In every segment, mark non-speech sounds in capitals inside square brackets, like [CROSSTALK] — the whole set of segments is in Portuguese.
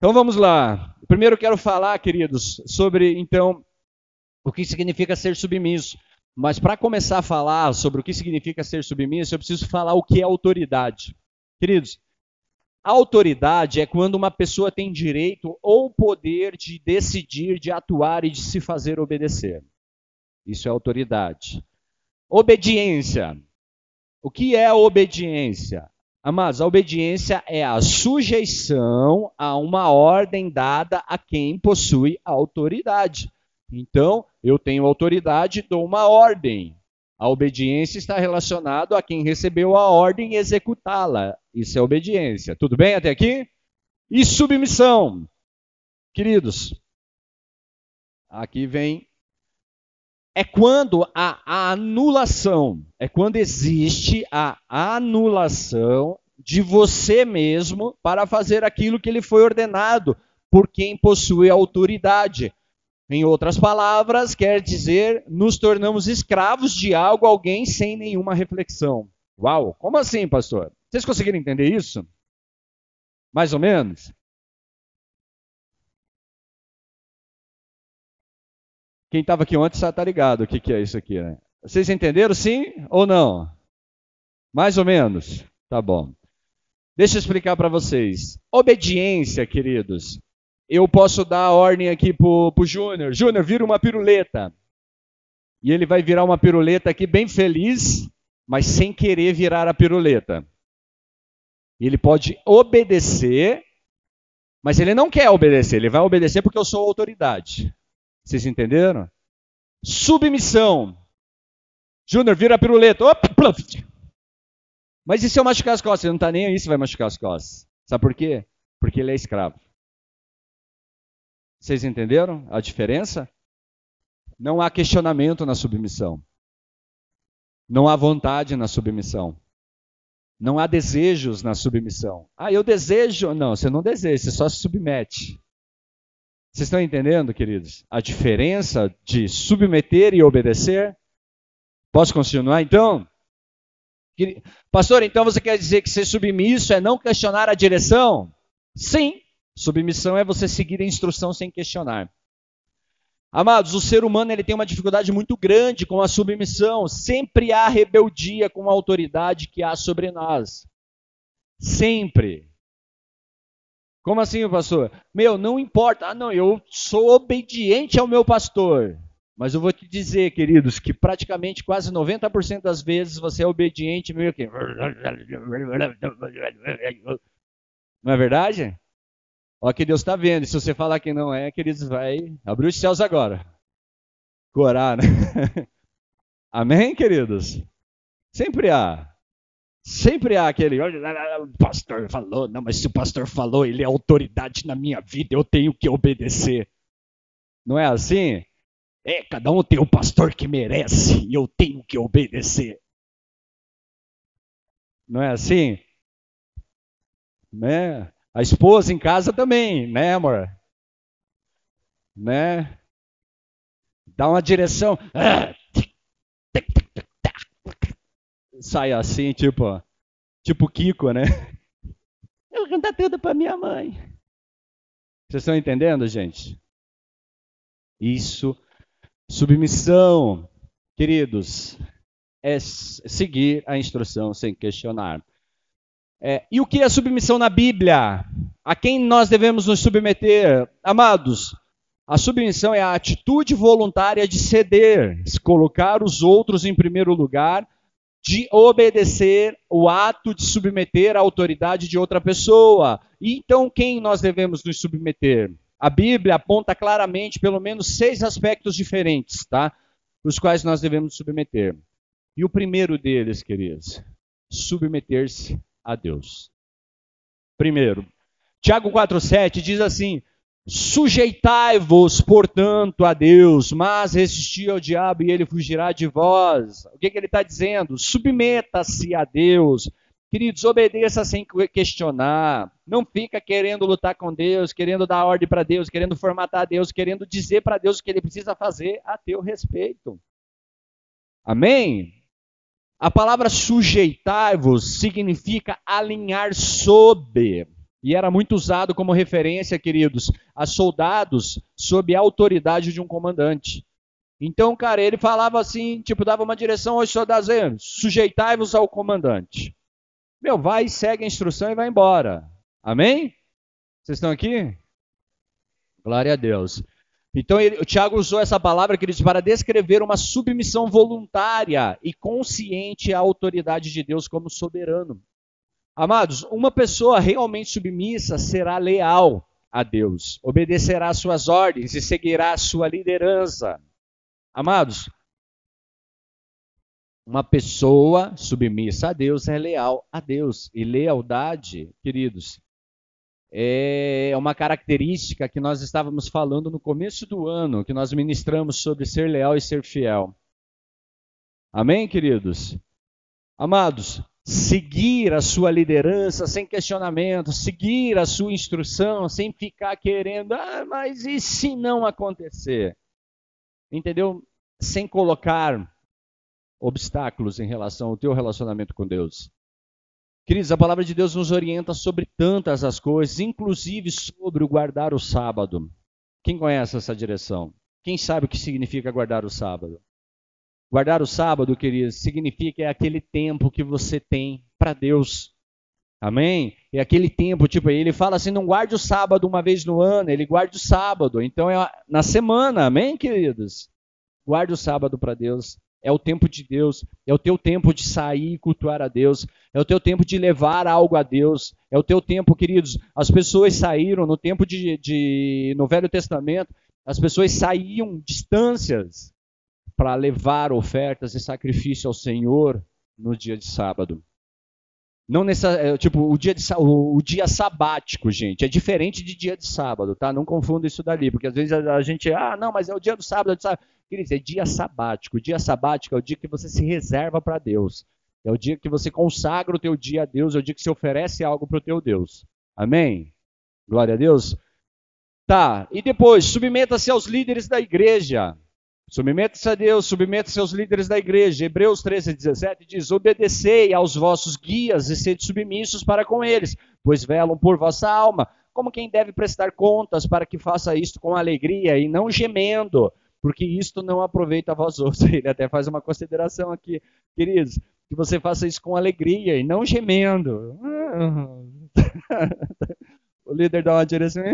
Então vamos lá. Primeiro quero falar, queridos, sobre então o que significa ser submisso. Mas para começar a falar sobre o que significa ser submisso, eu preciso falar o que é autoridade. Queridos, autoridade é quando uma pessoa tem direito ou poder de decidir, de atuar e de se fazer obedecer. Isso é autoridade. Obediência. O que é obediência? Amados, a obediência é a sujeição a uma ordem dada a quem possui autoridade. Então, eu tenho autoridade, dou uma ordem. A obediência está relacionada a quem recebeu a ordem executá-la. Isso é obediência. Tudo bem até aqui? E submissão. Queridos, aqui vem. É quando a, a anulação, é quando existe a anulação de você mesmo para fazer aquilo que lhe foi ordenado por quem possui autoridade. Em outras palavras, quer dizer, nos tornamos escravos de algo, alguém, sem nenhuma reflexão. Uau, como assim, pastor? Vocês conseguiram entender isso? Mais ou menos? Quem estava aqui ontem está ligado o que, que é isso aqui, né? Vocês entenderam sim ou não? Mais ou menos? Tá bom. Deixa eu explicar para vocês. Obediência, queridos, eu posso dar a ordem aqui pro, pro Júnior. Júnior, vira uma piruleta. E ele vai virar uma piruleta aqui bem feliz, mas sem querer virar a piruleta. Ele pode obedecer, mas ele não quer obedecer. Ele vai obedecer porque eu sou autoridade. Vocês entenderam? Submissão. Júnior, vira a piruleta. Opa, Mas e se eu machucar as costas? Ele não está nem aí se vai machucar as costas. Sabe por quê? Porque ele é escravo. Vocês entenderam a diferença? Não há questionamento na submissão. Não há vontade na submissão. Não há desejos na submissão. Ah, eu desejo. Não, você não deseja, você só se submete. Vocês estão entendendo, queridos? A diferença de submeter e obedecer? Posso continuar então? Pastor, então você quer dizer que ser submisso é não questionar a direção? Sim, Submissão é você seguir a instrução sem questionar. Amados, o ser humano ele tem uma dificuldade muito grande com a submissão. Sempre há rebeldia com a autoridade que há sobre nós. Sempre. Como assim, pastor? Meu, não importa. Ah, não, eu sou obediente ao meu pastor. Mas eu vou te dizer, queridos, que praticamente quase 90% das vezes você é obediente meio que. Não é verdade? Olha que Deus está vendo. Se você falar que não é, queridos, vai abrir os céus agora. Corar, né? [LAUGHS] Amém, queridos? Sempre há. Sempre há aquele, o pastor falou, não, mas se o pastor falou, ele é autoridade na minha vida, eu tenho que obedecer. Não é assim? É, cada um tem o pastor que merece e eu tenho que obedecer. Não é assim? Né? A esposa em casa também, né, amor? Né? Dá uma direção. Sai assim, tipo, tipo Kiko, né? [LAUGHS] Eu vou cantar tudo para minha mãe. Vocês estão entendendo, gente? Isso, submissão, queridos, é seguir a instrução sem questionar. É, e o que é submissão na Bíblia? A quem nós devemos nos submeter? Amados, a submissão é a atitude voluntária de ceder, de colocar os outros em primeiro lugar, de obedecer o ato de submeter a autoridade de outra pessoa. E então, quem nós devemos nos submeter? A Bíblia aponta claramente pelo menos seis aspectos diferentes, tá? Os quais nós devemos submeter. E o primeiro deles, queridos, submeter-se a Deus. Primeiro, Tiago 4,7 diz assim: Sujeitai-vos, portanto, a Deus, mas resisti ao diabo e ele fugirá de vós. O que, que ele está dizendo? Submeta-se a Deus. Queridos, obedeça sem questionar. Não fica querendo lutar com Deus, querendo dar ordem para Deus, querendo formatar Deus, querendo dizer para Deus o que ele precisa fazer a teu respeito. Amém? A palavra sujeitar-vos significa alinhar sob. E era muito usado como referência, queridos, a soldados sob a autoridade de um comandante. Então, cara, ele falava assim, tipo, dava uma direção aos soldados, sujeitai-vos ao comandante. Meu, vai, segue a instrução e vai embora. Amém? Vocês estão aqui? Glória a Deus. Então, ele, o Tiago usou essa palavra, queridos, para descrever uma submissão voluntária e consciente à autoridade de Deus como soberano. Amados, uma pessoa realmente submissa será leal a Deus, obedecerá às suas ordens e seguirá a sua liderança. Amados, uma pessoa submissa a Deus é leal a Deus. E lealdade, queridos, é uma característica que nós estávamos falando no começo do ano, que nós ministramos sobre ser leal e ser fiel. Amém, queridos? Amados, seguir a sua liderança sem questionamento, seguir a sua instrução sem ficar querendo, ah, mas e se não acontecer? entendeu? Sem colocar obstáculos em relação ao teu relacionamento com Deus. Queridos, a palavra de Deus nos orienta sobre tantas as coisas, inclusive sobre o guardar o sábado. Quem conhece essa direção? Quem sabe o que significa guardar o sábado? Guardar o sábado, queridos, significa é aquele tempo que você tem para Deus. Amém? É aquele tempo, tipo, ele fala assim, não guarde o sábado uma vez no ano, ele guarda o sábado. Então é na semana, amém, queridos? Guarde o sábado para Deus. É o tempo de Deus, é o teu tempo de sair e cultuar a Deus, é o teu tempo de levar algo a Deus, é o teu tempo, queridos. As pessoas saíram no tempo de, de no Velho Testamento, as pessoas saíam distâncias para levar ofertas e sacrifício ao Senhor no dia de sábado. Não nessa, é, tipo, o dia, de, o, dia sabático, gente, é diferente de dia de sábado, tá? Não confunda isso dali, porque às vezes a, a gente, ah, não, mas é o dia do sábado, é do sábado. Queridos, é dia sabático. O dia sabático é o dia que você se reserva para Deus. É o dia que você consagra o teu dia a Deus, é o dia que você oferece algo para o teu Deus. Amém? Glória a Deus. Tá, e depois, submeta-se aos líderes da igreja. Submeta-se a Deus, submeta-se aos líderes da igreja. Hebreus 13, 17 diz: Obedecei aos vossos guias e sede submissos para com eles, pois velam por vossa alma, como quem deve prestar contas, para que faça isto com alegria e não gemendo, porque isto não aproveita a vós outros. [LAUGHS] Ele até faz uma consideração aqui, queridos, que você faça isso com alegria e não gemendo. [LAUGHS] o líder dá uma direção.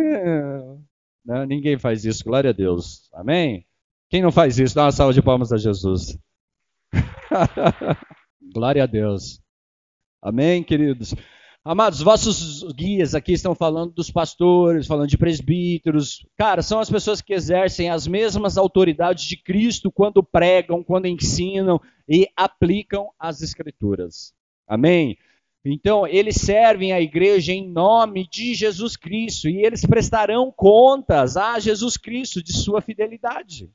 Não, ninguém faz isso, glória a Deus. Amém? Quem não faz isso, dá uma salva de palmas a Jesus. [LAUGHS] Glória a Deus. Amém, queridos. Amados, vossos guias aqui estão falando dos pastores, falando de presbíteros. Cara, são as pessoas que exercem as mesmas autoridades de Cristo quando pregam, quando ensinam e aplicam as Escrituras. Amém? Então, eles servem a igreja em nome de Jesus Cristo e eles prestarão contas a Jesus Cristo de sua fidelidade.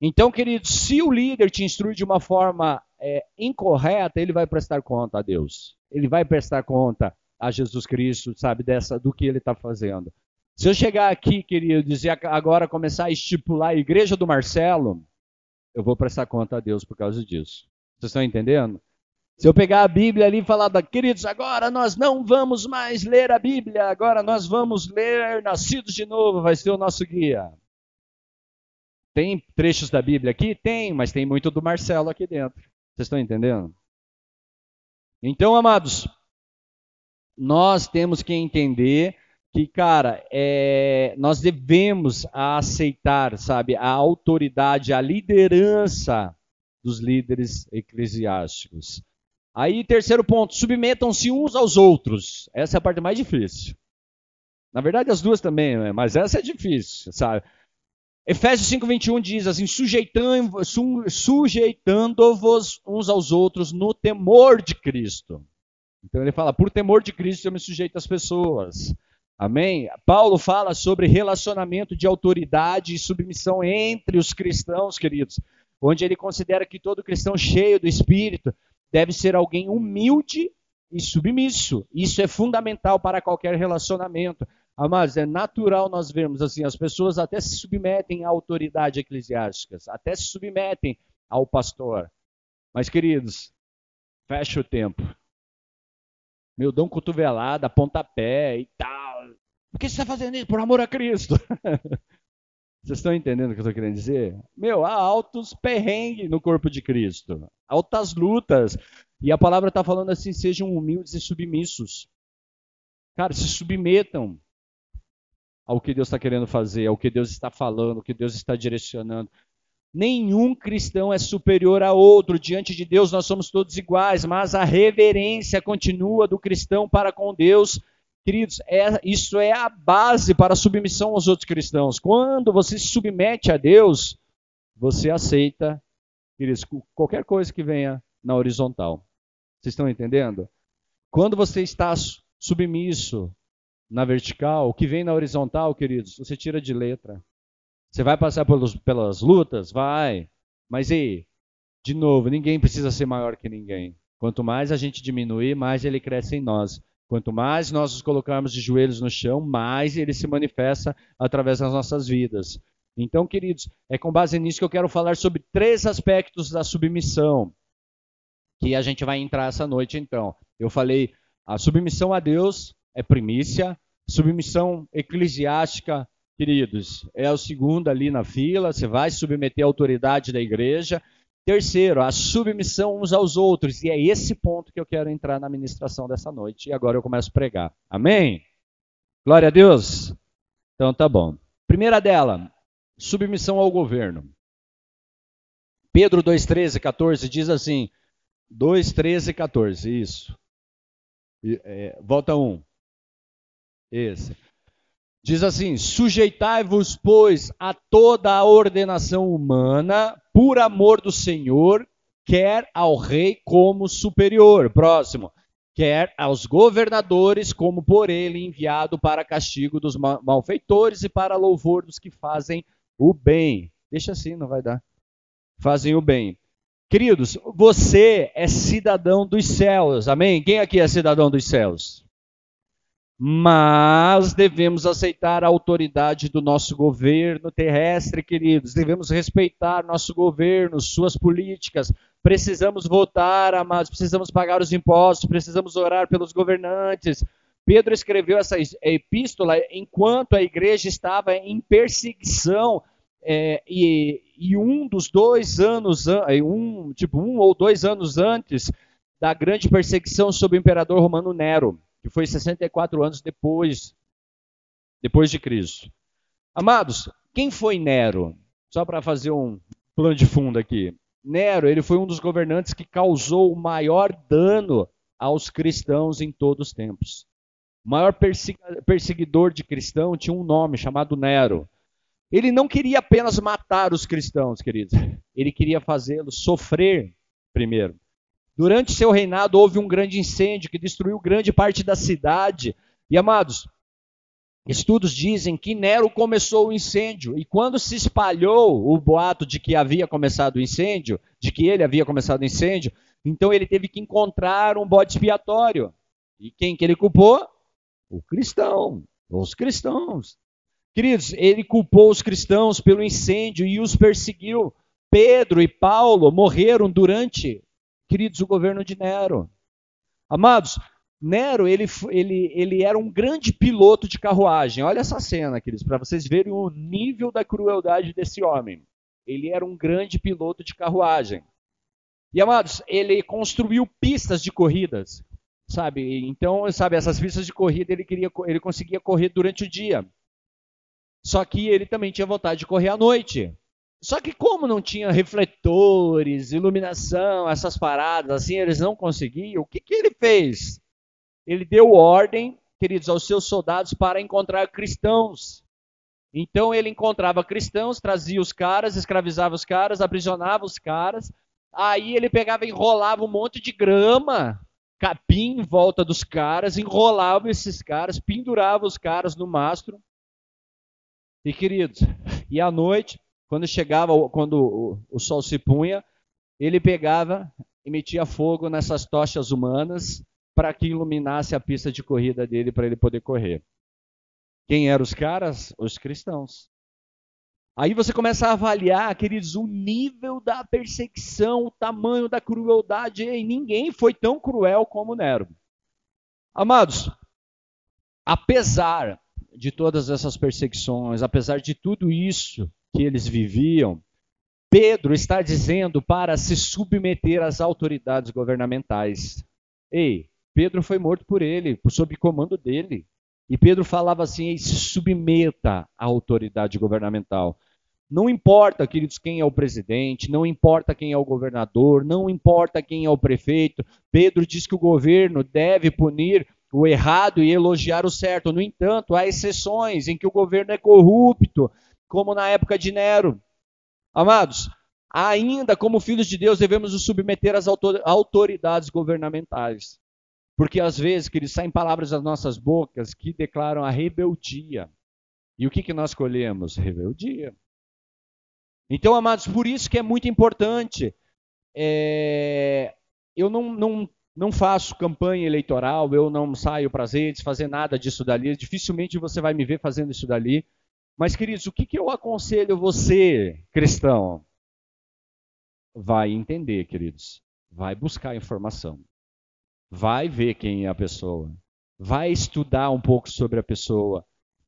Então, querido, se o líder te instrui de uma forma é, incorreta, ele vai prestar conta a Deus. Ele vai prestar conta a Jesus Cristo, sabe, dessa do que ele está fazendo. Se eu chegar aqui, querido, e agora começar a estipular a igreja do Marcelo, eu vou prestar conta a Deus por causa disso. Vocês estão entendendo? Se eu pegar a Bíblia ali e falar, queridos, agora nós não vamos mais ler a Bíblia, agora nós vamos ler Nascidos de Novo, vai ser o nosso guia. Tem trechos da Bíblia aqui? Tem, mas tem muito do Marcelo aqui dentro. Vocês estão entendendo? Então, amados, nós temos que entender que, cara, é, nós devemos aceitar, sabe, a autoridade, a liderança dos líderes eclesiásticos. Aí, terceiro ponto, submetam-se uns aos outros. Essa é a parte mais difícil. Na verdade, as duas também, né? mas essa é difícil, sabe? Efésios 5:21 diz assim: sujeitando-vos uns aos outros no temor de Cristo. Então ele fala: por temor de Cristo eu me sujeito às pessoas. Amém? Paulo fala sobre relacionamento de autoridade e submissão entre os cristãos, queridos, onde ele considera que todo cristão cheio do Espírito deve ser alguém humilde e submisso. Isso é fundamental para qualquer relacionamento. Amados, é natural nós vermos assim, as pessoas até se submetem à autoridade eclesiástica, até se submetem ao pastor. Mas, queridos, fecha o tempo. Meu, dão cotovelada, pontapé e tal. Por que você está fazendo isso? Por amor a Cristo. [LAUGHS] Vocês estão entendendo o que eu estou querendo dizer? Meu, há altos perrengues no corpo de Cristo. Altas lutas. E a palavra está falando assim: sejam humildes e submissos. Cara, se submetam ao que Deus está querendo fazer, ao que Deus está falando, ao que Deus está direcionando. Nenhum cristão é superior a outro. Diante de Deus nós somos todos iguais, mas a reverência continua do cristão para com Deus. Queridos, é, isso é a base para a submissão aos outros cristãos. Quando você se submete a Deus, você aceita, queridos, qualquer coisa que venha na horizontal. Vocês estão entendendo? Quando você está submisso na vertical, o que vem na horizontal, queridos, você tira de letra. Você vai passar pelos, pelas lutas? Vai. Mas e de novo, ninguém precisa ser maior que ninguém. Quanto mais a gente diminuir, mais ele cresce em nós. Quanto mais nós nos colocarmos de joelhos no chão, mais ele se manifesta através das nossas vidas. Então, queridos, é com base nisso que eu quero falar sobre três aspectos da submissão que a gente vai entrar essa noite, então. Eu falei, a submissão a Deus é primícia, submissão eclesiástica queridos, é o segundo ali na fila, você vai submeter a autoridade da igreja. Terceiro, a submissão uns aos outros. E é esse ponto que eu quero entrar na ministração dessa noite. E agora eu começo a pregar. Amém? Glória a Deus? Então tá bom. Primeira dela, submissão ao governo. Pedro 2, 13, 14 diz assim: 2, 13, 14, isso. É, volta um. Esse. Diz assim: sujeitai-vos, pois, a toda a ordenação humana, por amor do Senhor, quer ao rei como superior. Próximo. Quer aos governadores, como por ele enviado para castigo dos malfeitores e para louvor dos que fazem o bem. Deixa assim, não vai dar. Fazem o bem. Queridos, você é cidadão dos céus, amém? Quem aqui é cidadão dos céus? Mas devemos aceitar a autoridade do nosso governo terrestre, queridos. Devemos respeitar nosso governo, suas políticas. Precisamos votar, amados. Precisamos pagar os impostos. Precisamos orar pelos governantes. Pedro escreveu essa epístola enquanto a igreja estava em perseguição. É, e, e, um dos dois anos, um, tipo um ou dois anos antes da grande perseguição sobre o imperador romano Nero que foi 64 anos depois, depois de Cristo. Amados, quem foi Nero? Só para fazer um plano de fundo aqui. Nero, ele foi um dos governantes que causou o maior dano aos cristãos em todos os tempos. O maior perseguidor de cristão tinha um nome chamado Nero. Ele não queria apenas matar os cristãos, queridos. Ele queria fazê-los sofrer primeiro. Durante seu reinado houve um grande incêndio que destruiu grande parte da cidade. E amados, estudos dizem que Nero começou o incêndio e quando se espalhou o boato de que havia começado o incêndio, de que ele havia começado o incêndio, então ele teve que encontrar um bode expiatório. E quem que ele culpou? O cristão, os cristãos. Queridos, ele culpou os cristãos pelo incêndio e os perseguiu. Pedro e Paulo morreram durante queridos, o governo de Nero. Amados, Nero, ele, ele, ele era um grande piloto de carruagem. Olha essa cena, queridos, para vocês verem o nível da crueldade desse homem. Ele era um grande piloto de carruagem. E, amados, ele construiu pistas de corridas, sabe? Então, sabe, essas pistas de corrida ele, queria, ele conseguia correr durante o dia. Só que ele também tinha vontade de correr à noite. Só que como não tinha refletores, iluminação, essas paradas, assim, eles não conseguiam, o que, que ele fez? Ele deu ordem, queridos, aos seus soldados para encontrar cristãos. Então ele encontrava cristãos, trazia os caras, escravizava os caras, aprisionava os caras. Aí ele pegava e enrolava um monte de grama, capim em volta dos caras, enrolava esses caras, pendurava os caras no mastro. E queridos, e à noite quando chegava, quando o, sol se punha, ele pegava e metia fogo nessas tochas humanas para que iluminasse a pista de corrida dele para ele poder correr. Quem eram os caras? Os cristãos. Aí você começa a avaliar, queridos, o nível da perseguição, o tamanho da crueldade. E ninguém foi tão cruel como Nero. Amados, apesar de todas essas perseguições, apesar de tudo isso que eles viviam, Pedro está dizendo para se submeter às autoridades governamentais. Ei, Pedro foi morto por ele, sob comando dele. E Pedro falava assim: se submeta à autoridade governamental. Não importa, queridos, quem é o presidente, não importa quem é o governador, não importa quem é o prefeito. Pedro diz que o governo deve punir o errado e elogiar o certo. No entanto, há exceções em que o governo é corrupto, como na época de Nero. Amados, ainda como filhos de Deus devemos nos submeter às autoridades governamentais. Porque às vezes, que saem palavras das nossas bocas que declaram a rebeldia. E o que, que nós colhemos? Rebeldia. Então, amados, por isso que é muito importante. É... Eu não, não, não faço campanha eleitoral, eu não saio para as redes fazer nada disso dali. Dificilmente você vai me ver fazendo isso dali. Mas, queridos, o que, que eu aconselho você, cristão? Vai entender, queridos. Vai buscar informação. Vai ver quem é a pessoa. Vai estudar um pouco sobre a pessoa.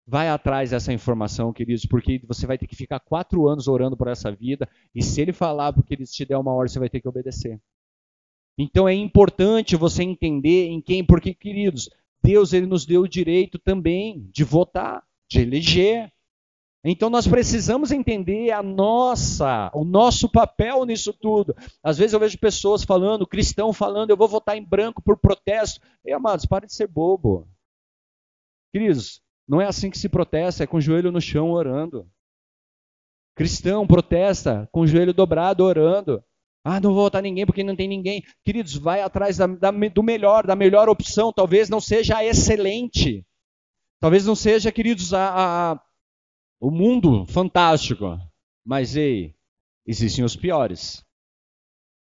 Vai atrás dessa informação, queridos, porque você vai ter que ficar quatro anos orando por essa vida. E se ele falar porque ele te der uma ordem, você vai ter que obedecer. Então é importante você entender em quem, porque, queridos, Deus ele nos deu o direito também de votar, de eleger. Então nós precisamos entender a nossa, o nosso papel nisso tudo. Às vezes eu vejo pessoas falando, cristão falando, eu vou votar em branco por protesto. E amados, pare de ser bobo. Queridos, não é assim que se protesta, é com o joelho no chão orando. Cristão protesta com o joelho dobrado orando. Ah, não vou votar ninguém porque não tem ninguém. Queridos, vai atrás da, da, do melhor, da melhor opção. Talvez não seja a excelente. Talvez não seja, queridos, a, a o mundo fantástico. Mas ei, existem os piores.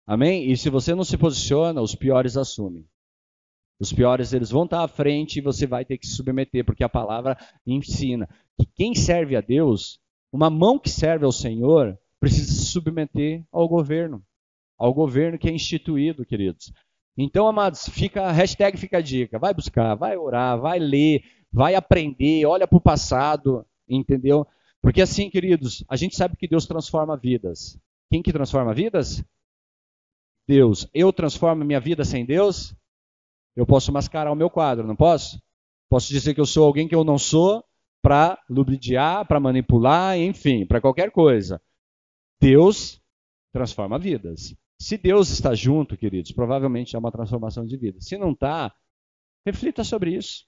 Amém? E se você não se posiciona, os piores assumem. Os piores eles vão estar à frente e você vai ter que se submeter, porque a palavra ensina que quem serve a Deus, uma mão que serve ao Senhor, precisa se submeter ao governo, ao governo que é instituído, queridos. Então, amados, fica hashtag fica a dica, vai buscar, vai orar, vai ler, vai aprender, olha para o passado, Entendeu? Porque assim, queridos, a gente sabe que Deus transforma vidas. Quem que transforma vidas? Deus. Eu transformo minha vida sem Deus? Eu posso mascarar o meu quadro, não posso? Posso dizer que eu sou alguém que eu não sou para lubridiar, para manipular, enfim, para qualquer coisa. Deus transforma vidas. Se Deus está junto, queridos, provavelmente é uma transformação de vida. Se não está, reflita sobre isso.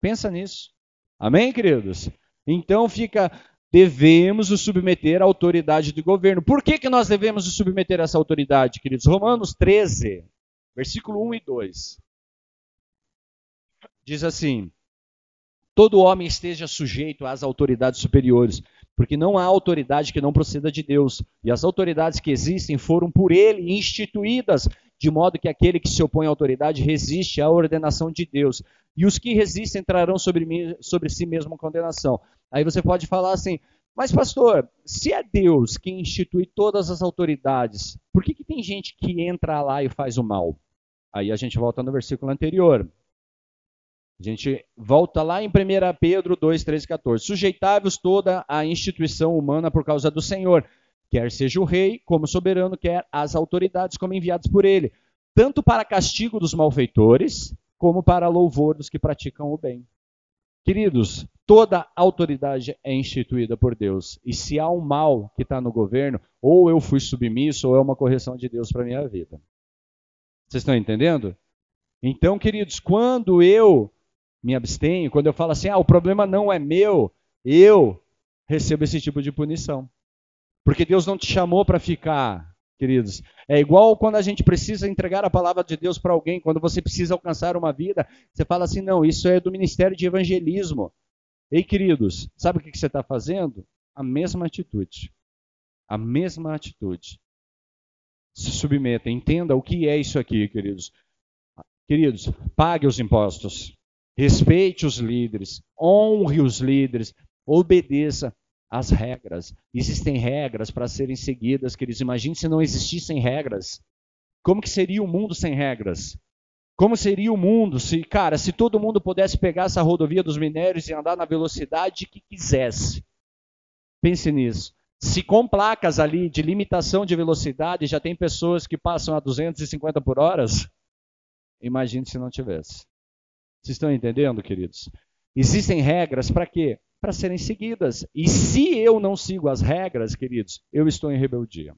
Pensa nisso. Amém, queridos? Então fica, devemos nos submeter à autoridade do governo. Por que, que nós devemos nos submeter a essa autoridade, queridos? Romanos 13, versículo 1 e 2. Diz assim: Todo homem esteja sujeito às autoridades superiores, porque não há autoridade que não proceda de Deus, e as autoridades que existem foram por ele instituídas, de modo que aquele que se opõe à autoridade resiste à ordenação de Deus e os que resistem trarão sobre, mim, sobre si mesmo condenação. Aí você pode falar assim, mas pastor, se é Deus que institui todas as autoridades, por que, que tem gente que entra lá e faz o mal? Aí a gente volta no versículo anterior. A gente volta lá em 1 Pedro 2, 13 14. Sujeitai-vos toda a instituição humana por causa do Senhor, quer seja o rei como soberano, quer as autoridades como enviados por ele, tanto para castigo dos malfeitores, como para louvor dos que praticam o bem. Queridos, toda autoridade é instituída por Deus. E se há um mal que está no governo, ou eu fui submisso, ou é uma correção de Deus para minha vida. Vocês estão entendendo? Então, queridos, quando eu me abstenho, quando eu falo assim, ah, o problema não é meu, eu recebo esse tipo de punição. Porque Deus não te chamou para ficar queridos. É igual quando a gente precisa entregar a palavra de Deus para alguém, quando você precisa alcançar uma vida, você fala assim: não, isso é do ministério de evangelismo. Ei, queridos, sabe o que você está fazendo? A mesma atitude. A mesma atitude. Se submeta, entenda o que é isso aqui, queridos. Queridos, pague os impostos, respeite os líderes, honre os líderes, obedeça as regras. Existem regras para serem seguidas, queridos. Imagine se não existissem regras. Como que seria o mundo sem regras? Como seria o mundo se, cara, se todo mundo pudesse pegar essa rodovia dos minérios e andar na velocidade que quisesse? Pense nisso. Se com placas ali de limitação de velocidade já tem pessoas que passam a 250 por hora, imagine se não tivesse. Vocês estão entendendo, queridos? Existem regras para quê? Para serem seguidas. E se eu não sigo as regras, queridos, eu estou em rebeldia.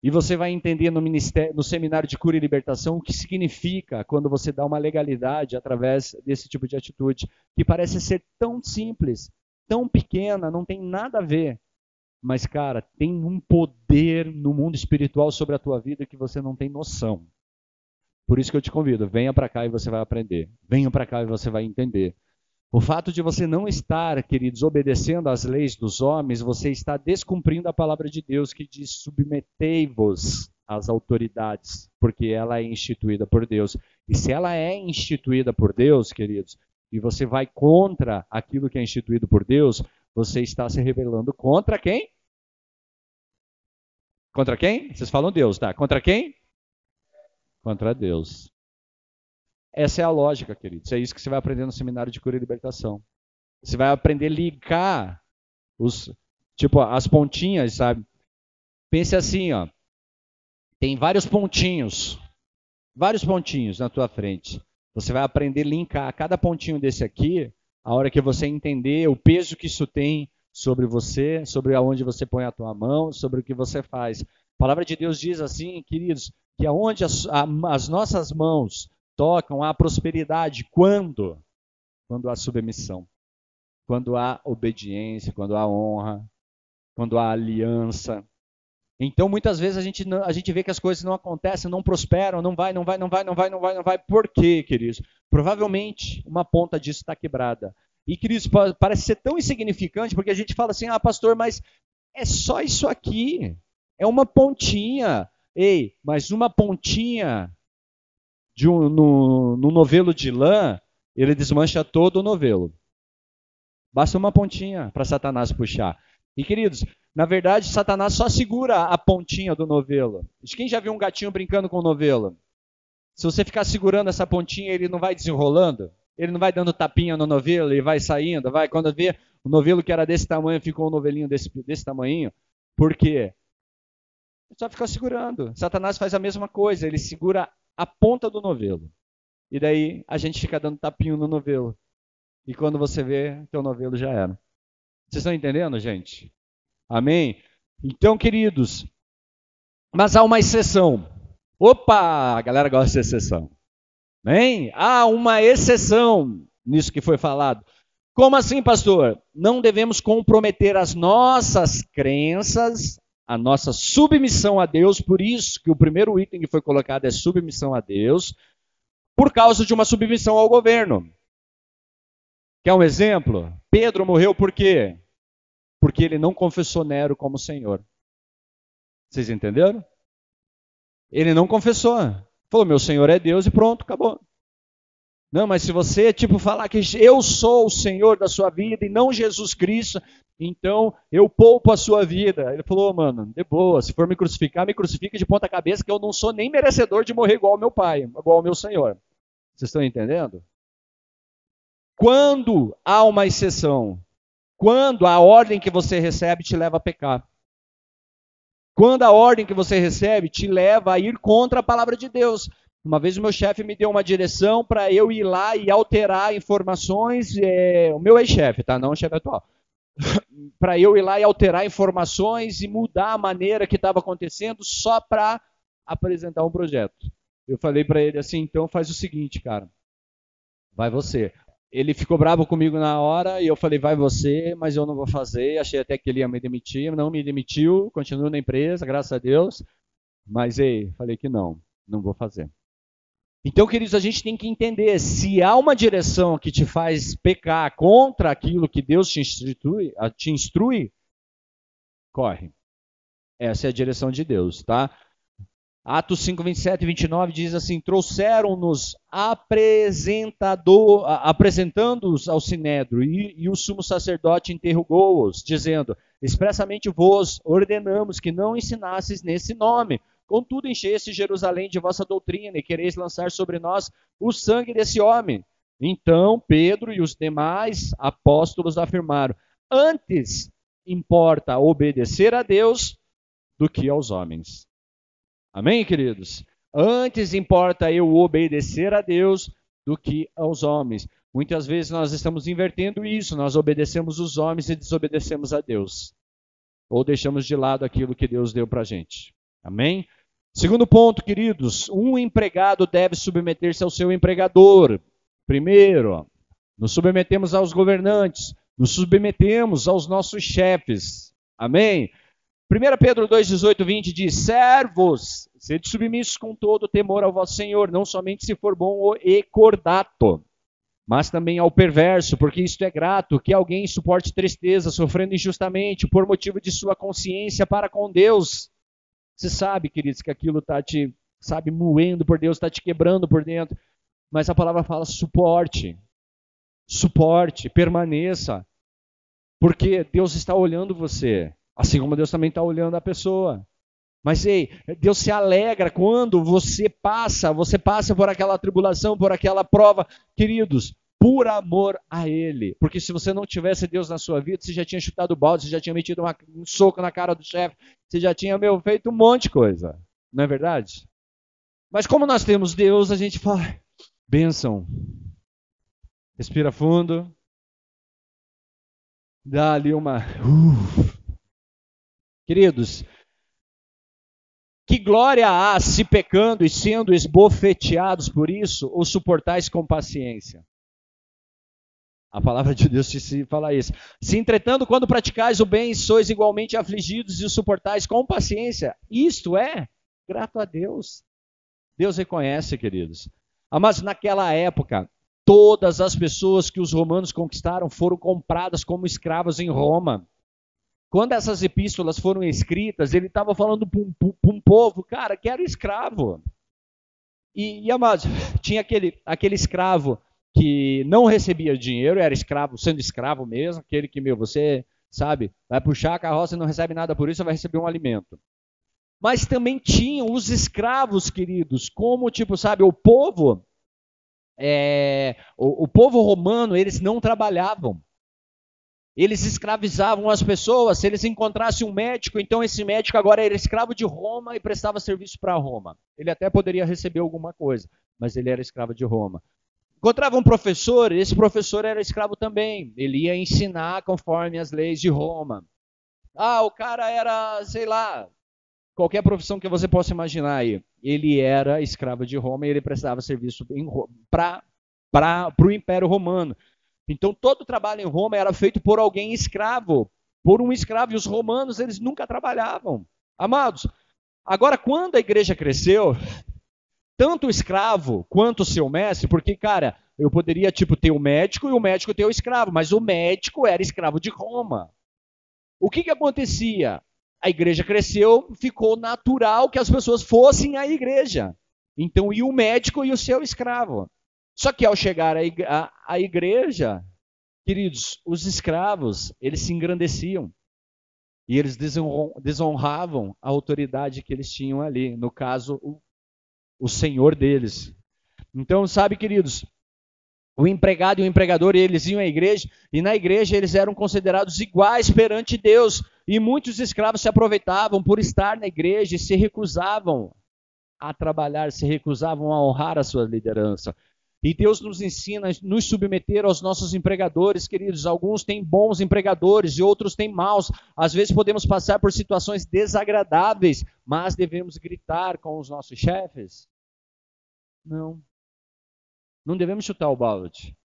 E você vai entender no, no, seminário de cura e libertação o que significa quando você dá uma legalidade através desse tipo de atitude, que parece ser tão simples, tão pequena, não tem nada a ver. Mas, cara, tem um poder no mundo espiritual sobre a tua vida que você não tem noção. Por isso que eu te convido, venha para cá e você vai aprender. Venha para cá e você vai entender. O fato de você não estar, queridos, obedecendo às leis dos homens, você está descumprindo a palavra de Deus que diz: submetei-vos às autoridades, porque ela é instituída por Deus. E se ela é instituída por Deus, queridos, e você vai contra aquilo que é instituído por Deus, você está se rebelando contra quem? Contra quem? Vocês falam Deus, tá? Contra quem? Contra Deus. Essa é a lógica, queridos. É isso que você vai aprender no seminário de cura e libertação. Você vai aprender a ligar os, tipo, as pontinhas, sabe? Pense assim, ó. Tem vários pontinhos, vários pontinhos na tua frente. Você vai aprender a linkar cada pontinho desse aqui, a hora que você entender o peso que isso tem sobre você, sobre aonde você põe a tua mão, sobre o que você faz. A palavra de Deus diz assim, queridos, que aonde as, a, as nossas mãos tocam à prosperidade. Quando? Quando há submissão, quando há obediência, quando há honra, quando há aliança. Então, muitas vezes a gente, a gente vê que as coisas não acontecem, não prosperam, não vai, não vai, não vai, não vai, não vai, não vai. Por quê, queridos? Provavelmente uma ponta disso está quebrada. E, queridos, parece ser tão insignificante, porque a gente fala assim, ah, pastor, mas é só isso aqui. É uma pontinha. Ei, mas uma pontinha de um, no, no novelo de lã, ele desmancha todo o novelo. Basta uma pontinha para Satanás puxar. E queridos, na verdade, Satanás só segura a pontinha do novelo. Quem já viu um gatinho brincando com o novelo? Se você ficar segurando essa pontinha, ele não vai desenrolando? Ele não vai dando tapinha no novelo e vai saindo? Vai, quando vê o novelo que era desse tamanho, ficou um novelinho desse, desse tamanho. Por quê? Só fica segurando. Satanás faz a mesma coisa, ele segura a ponta do novelo. E daí a gente fica dando tapinho no novelo. E quando você vê, teu novelo já era. Vocês estão entendendo, gente? Amém? Então, queridos, mas há uma exceção. Opa, a galera gosta de exceção. Amém? Há uma exceção nisso que foi falado. Como assim, pastor? Não devemos comprometer as nossas crenças a nossa submissão a Deus, por isso que o primeiro item que foi colocado é submissão a Deus, por causa de uma submissão ao governo. Quer um exemplo? Pedro morreu por quê? Porque ele não confessou Nero como Senhor. Vocês entenderam? Ele não confessou. Falou, meu Senhor é Deus e pronto, acabou. Não, mas se você tipo falar que eu sou o Senhor da sua vida e não Jesus Cristo, então eu poupo a sua vida. Ele falou, mano, de boa, se for me crucificar, me crucifica de ponta cabeça, que eu não sou nem merecedor de morrer igual ao meu pai, igual ao meu Senhor. Vocês estão entendendo? Quando há uma exceção, quando a ordem que você recebe te leva a pecar. Quando a ordem que você recebe te leva a ir contra a palavra de Deus. Uma vez o meu chefe me deu uma direção para eu ir lá e alterar informações, é, o meu ex-chefe, tá? Não o chefe atual. [LAUGHS] para eu ir lá e alterar informações e mudar a maneira que estava acontecendo só para apresentar um projeto. Eu falei para ele assim, então faz o seguinte, cara, vai você. Ele ficou bravo comigo na hora e eu falei, vai você, mas eu não vou fazer. Achei até que ele ia me demitir, não me demitiu, continuo na empresa, graças a Deus. Mas ei, falei que não, não vou fazer. Então, queridos, a gente tem que entender: se há uma direção que te faz pecar contra aquilo que Deus te instrui, te instrui corre. Essa é a direção de Deus, tá? Atos 5, 27 e 29 diz assim: Trouxeram-nos apresentando-os ao sinédrio, e, e o sumo sacerdote interrogou-os, dizendo: Expressamente vos ordenamos que não ensinasses nesse nome Contudo, encheste Jerusalém de vossa doutrina e quereis lançar sobre nós o sangue desse homem. Então Pedro e os demais apóstolos afirmaram: Antes importa obedecer a Deus do que aos homens. Amém, queridos? Antes importa eu obedecer a Deus do que aos homens. Muitas vezes nós estamos invertendo isso, nós obedecemos os homens e desobedecemos a Deus. Ou deixamos de lado aquilo que Deus deu para a gente. Amém? Segundo ponto, queridos, um empregado deve submeter-se ao seu empregador. Primeiro, nos submetemos aos governantes, nos submetemos aos nossos chefes. Amém? 1 Pedro 2, 18, 20 diz: Servos, sede submissos com todo temor ao vosso Senhor, não somente se for bom e cordato mas também ao perverso, porque isto é grato, que alguém suporte tristeza, sofrendo injustamente, por motivo de sua consciência para com Deus. Você sabe, queridos, que aquilo está te, sabe, moendo por Deus, está te quebrando por dentro. Mas a palavra fala suporte. Suporte, permaneça. Porque Deus está olhando você, assim como Deus também está olhando a pessoa. Mas ei, Deus se alegra quando você passa, você passa por aquela tribulação, por aquela prova, queridos por amor a Ele. Porque se você não tivesse Deus na sua vida, você já tinha chutado o balde, você já tinha metido uma, um soco na cara do chefe, você já tinha, meu, feito um monte de coisa. Não é verdade? Mas como nós temos Deus, a gente fala, bênção. Respira fundo. Dá ali uma. Uh. Queridos, que glória há se pecando e sendo esbofeteados por isso, ou suportais com paciência? A palavra de Deus te fala isso. Se entretanto, quando praticais o bem, sois igualmente afligidos e o suportais com paciência, isto é grato a Deus. Deus reconhece, queridos. Ah, mas naquela época, todas as pessoas que os romanos conquistaram foram compradas como escravos em Roma. Quando essas epístolas foram escritas, ele estava falando para um, um, povo, cara, que era escravo. E, e amados, tinha aquele, aquele escravo que não recebia dinheiro, era escravo, sendo escravo mesmo, aquele que, meu, você, sabe, vai puxar a carroça e não recebe nada por isso, vai receber um alimento. Mas também tinham os escravos, queridos, como, tipo, sabe, o povo, é, o, o povo romano, eles não trabalhavam. Eles escravizavam as pessoas. Se eles encontrassem um médico, então esse médico agora era escravo de Roma e prestava serviço para Roma. Ele até poderia receber alguma coisa, mas ele era escravo de Roma. Encontrava um professor, esse professor era escravo também. Ele ia ensinar conforme as leis de Roma. Ah, o cara era, sei lá, qualquer profissão que você possa imaginar aí. Ele era escravo de Roma e ele prestava serviço para o Império Romano. Então todo o trabalho em Roma era feito por alguém escravo, por um escravo. E os romanos, eles nunca trabalhavam. Amados, agora quando a igreja cresceu, tanto o escravo quanto o seu mestre, porque, cara, eu poderia, tipo, ter o médico e o médico ter o escravo, mas o médico era escravo de Roma. O que, que acontecia? A igreja cresceu, ficou natural que as pessoas fossem à igreja. Então, e o médico e o seu escravo. Só que ao chegar à igreja, queridos, os escravos, eles se engrandeciam. E eles desonravam a autoridade que eles tinham ali. No caso, o o senhor deles. Então, sabe, queridos, o empregado e o empregador, eles iam à igreja, e na igreja eles eram considerados iguais perante Deus. E muitos escravos se aproveitavam por estar na igreja e se recusavam a trabalhar, se recusavam a honrar a sua liderança. E Deus nos ensina a nos submeter aos nossos empregadores, queridos. Alguns têm bons empregadores e outros têm maus. Às vezes podemos passar por situações desagradáveis, mas devemos gritar com os nossos chefes? Não. Não devemos chutar o balde.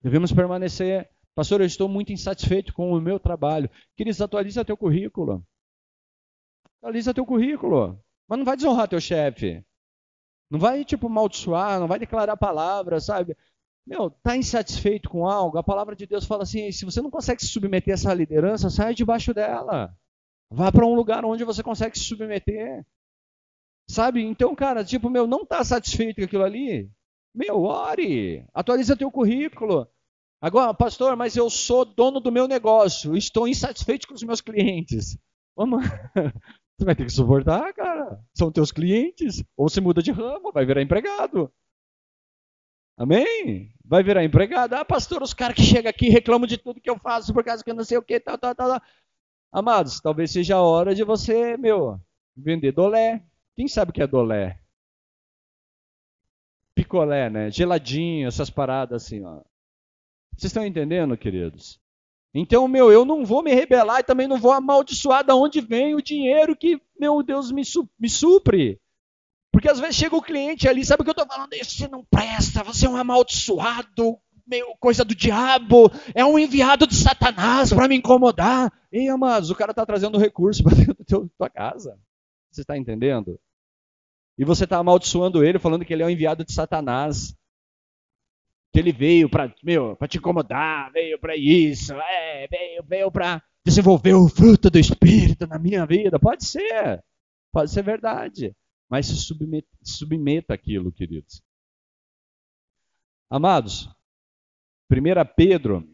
Devemos permanecer. Pastor, eu estou muito insatisfeito com o meu trabalho. Queridos, atualiza teu currículo. Atualiza teu currículo. Mas não vai desonrar teu chefe. Não vai, tipo, amaldiçoar, não vai declarar palavras, sabe? Meu, tá insatisfeito com algo? A palavra de Deus fala assim: se você não consegue se submeter a essa liderança, saia debaixo dela. Vá para um lugar onde você consegue se submeter. Sabe? Então, cara, tipo, meu, não tá satisfeito com aquilo ali? Meu, ore. Atualiza teu currículo. Agora, pastor, mas eu sou dono do meu negócio. Estou insatisfeito com os meus clientes. Vamos, [LAUGHS] Você vai ter que suportar, cara. São teus clientes. Ou você muda de ramo, vai virar empregado. Amém? Vai virar empregado. Ah, pastor, os caras que chegam aqui reclamam de tudo que eu faço por causa que eu não sei o que, tal, tal, tal. Amados, talvez seja a hora de você, meu, vender dolé. Quem sabe o que é dolé? Picolé, né? Geladinho, essas paradas assim, ó. Vocês estão entendendo, queridos? Então, meu, eu não vou me rebelar e também não vou amaldiçoar da onde vem o dinheiro que, meu Deus, me, su me supre. Porque às vezes chega o cliente ali, sabe o que eu estou falando? Você não presta, você é um amaldiçoado, meu, coisa do diabo, é um enviado de Satanás para me incomodar. Ei, amados, o cara está trazendo recurso para [LAUGHS] dentro da tua casa. Você está entendendo? E você está amaldiçoando ele, falando que ele é um enviado de Satanás. Que ele veio para, meu, para te incomodar, veio para isso, é, veio, veio para desenvolver o fruto do Espírito na minha vida. Pode ser, pode ser verdade. Mas se submeta, submeta aquilo, queridos. Amados, 1 Pedro,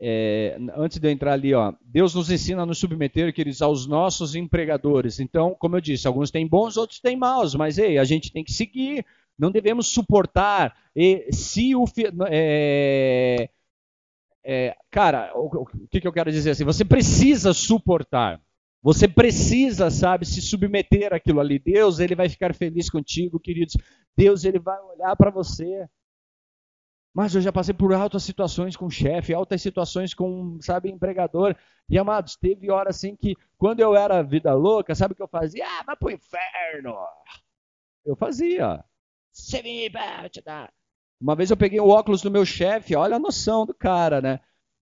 é, antes de eu entrar ali, ó, Deus nos ensina a nos submeter, queridos, aos nossos empregadores. Então, como eu disse, alguns têm bons, outros têm maus, mas ei, a gente tem que seguir, não devemos suportar. E se o é, é, cara, o, o que, que eu quero dizer assim? Você precisa suportar. Você precisa, sabe, se submeter àquilo ali. Deus, ele vai ficar feliz contigo, queridos. Deus, ele vai olhar para você. Mas eu já passei por altas situações com chefe, altas situações com, sabe, empregador. E amados, teve hora assim que, quando eu era vida louca, sabe o que eu fazia? Ah, vai pro inferno! Eu fazia. Dar. Uma vez eu peguei o óculos do meu chefe, olha a noção do cara, né?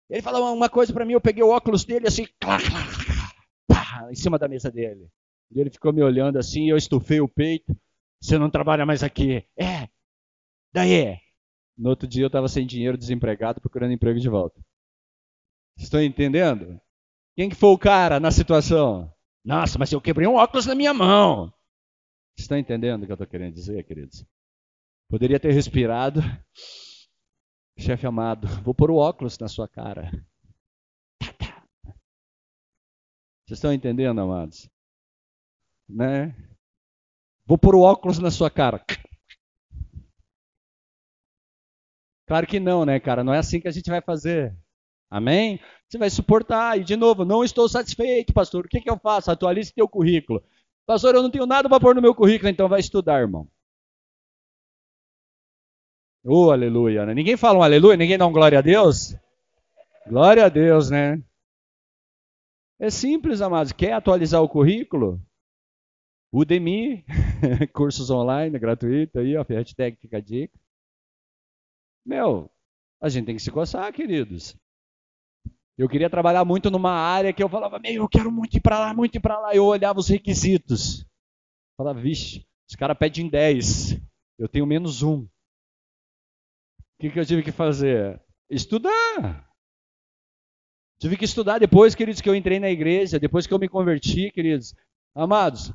Ele falou uma coisa para mim, eu peguei o óculos dele assim, clá, clá, pá, em cima da mesa dele. E ele ficou me olhando assim, eu estufei o peito. Você não trabalha mais aqui. É. Daí, no outro dia eu estava sem dinheiro, desempregado, procurando emprego de volta. Estão entendendo? Quem que foi o cara na situação? Nossa, mas eu quebrei um óculos na minha mão. Estão entendendo o que eu estou querendo dizer, queridos? Poderia ter respirado. Chefe amado, vou pôr o óculos na sua cara. Vocês estão entendendo, amados? Né? Vou pôr o óculos na sua cara. Claro que não, né, cara? Não é assim que a gente vai fazer. Amém? Você vai suportar. E, de novo, não estou satisfeito, pastor. O que, que eu faço? Atualize teu currículo. Pastor, eu não tenho nada para pôr no meu currículo, então vai estudar, irmão. Oh, aleluia. Né? Ninguém fala um aleluia? Ninguém dá um glória a Deus? Glória a Deus, né? É simples, amados. Quer atualizar o currículo? Udemy, [LAUGHS] cursos online, gratuito aí, ó, hashtag fica a dica. Meu, a gente tem que se coçar, queridos. Eu queria trabalhar muito numa área que eu falava, meu, eu quero muito ir para lá, muito ir para lá. Eu olhava os requisitos. Falava, vixe, os caras pedem 10. Eu tenho menos um. O que, que eu tive que fazer? Estudar. Tive que estudar depois, queridos, que eu entrei na igreja, depois que eu me converti, queridos. Amados,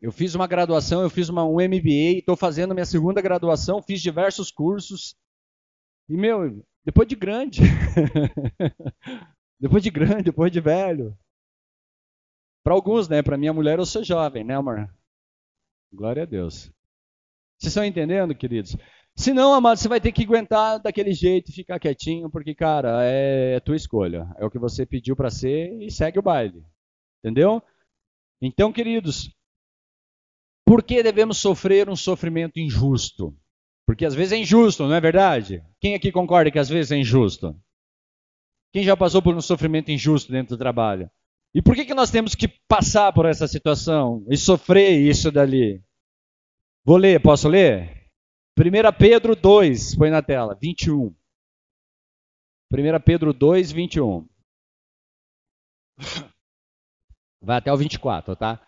eu fiz uma graduação, eu fiz uma, um MBA, estou fazendo minha segunda graduação, fiz diversos cursos. E, meu, depois de grande. [LAUGHS] depois de grande, depois de velho. Para alguns, né? Para minha mulher, eu sou jovem, né, amor? Glória a Deus. Vocês estão entendendo, queridos? Se não, amado, você vai ter que aguentar daquele jeito e ficar quietinho, porque, cara, é tua escolha. É o que você pediu para ser e segue o baile. Entendeu? Então, queridos, por que devemos sofrer um sofrimento injusto? Porque às vezes é injusto, não é verdade? Quem aqui concorda que às vezes é injusto? Quem já passou por um sofrimento injusto dentro do trabalho? E por que, que nós temos que passar por essa situação e sofrer isso dali? Vou ler, posso ler? 1 Pedro 2, põe na tela, 21. 1 Pedro 2, 21. Vai até o 24, tá?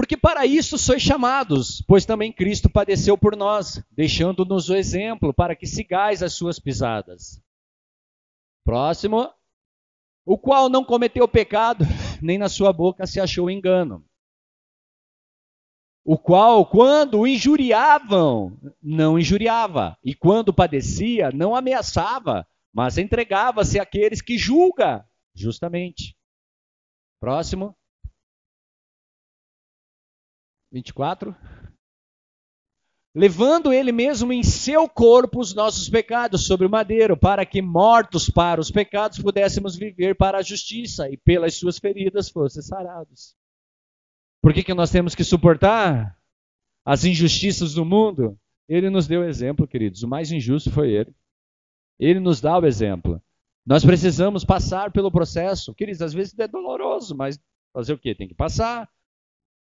Porque para isso sois chamados, pois também Cristo padeceu por nós, deixando-nos o exemplo para que sigais as suas pisadas. Próximo. O qual não cometeu pecado, [LAUGHS] nem na sua boca se achou engano. O qual, quando o injuriavam, não injuriava, e quando padecia, não ameaçava, mas entregava-se àqueles que julga justamente. Próximo. 24. Levando ele mesmo em seu corpo os nossos pecados sobre o madeiro, para que, mortos para os pecados, pudéssemos viver para a justiça, e pelas suas feridas fossem sarados. Por que, que nós temos que suportar as injustiças do mundo? Ele nos deu exemplo, queridos. O mais injusto foi ele. Ele nos dá o exemplo. Nós precisamos passar pelo processo. Queridos, às vezes é doloroso, mas fazer o quê? Tem que passar.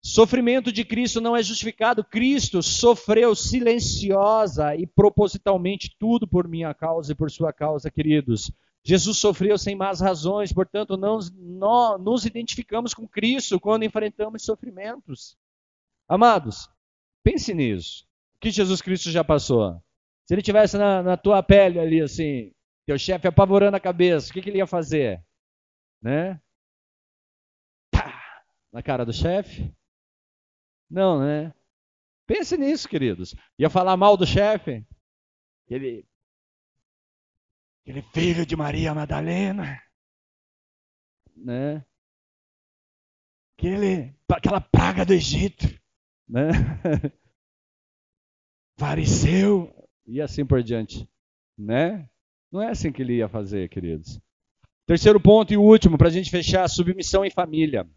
Sofrimento de Cristo não é justificado. Cristo sofreu silenciosa e propositalmente tudo por minha causa e por sua causa, queridos. Jesus sofreu sem más razões, portanto, não, não nos identificamos com Cristo quando enfrentamos sofrimentos. Amados, pense nisso. O que Jesus Cristo já passou? Se ele tivesse na, na tua pele ali, assim, teu chefe apavorando a cabeça, o que, que ele ia fazer? Né? Pá, na cara do chefe? Não, né? Pense nisso, queridos. Ia falar mal do chefe? Aquele, aquele filho de Maria Madalena, né? Aquele, aquela praga do Egito, né? [LAUGHS] Fariseu e assim por diante, né? Não é assim que ele ia fazer, queridos. Terceiro ponto e último, para a gente fechar, submissão em família.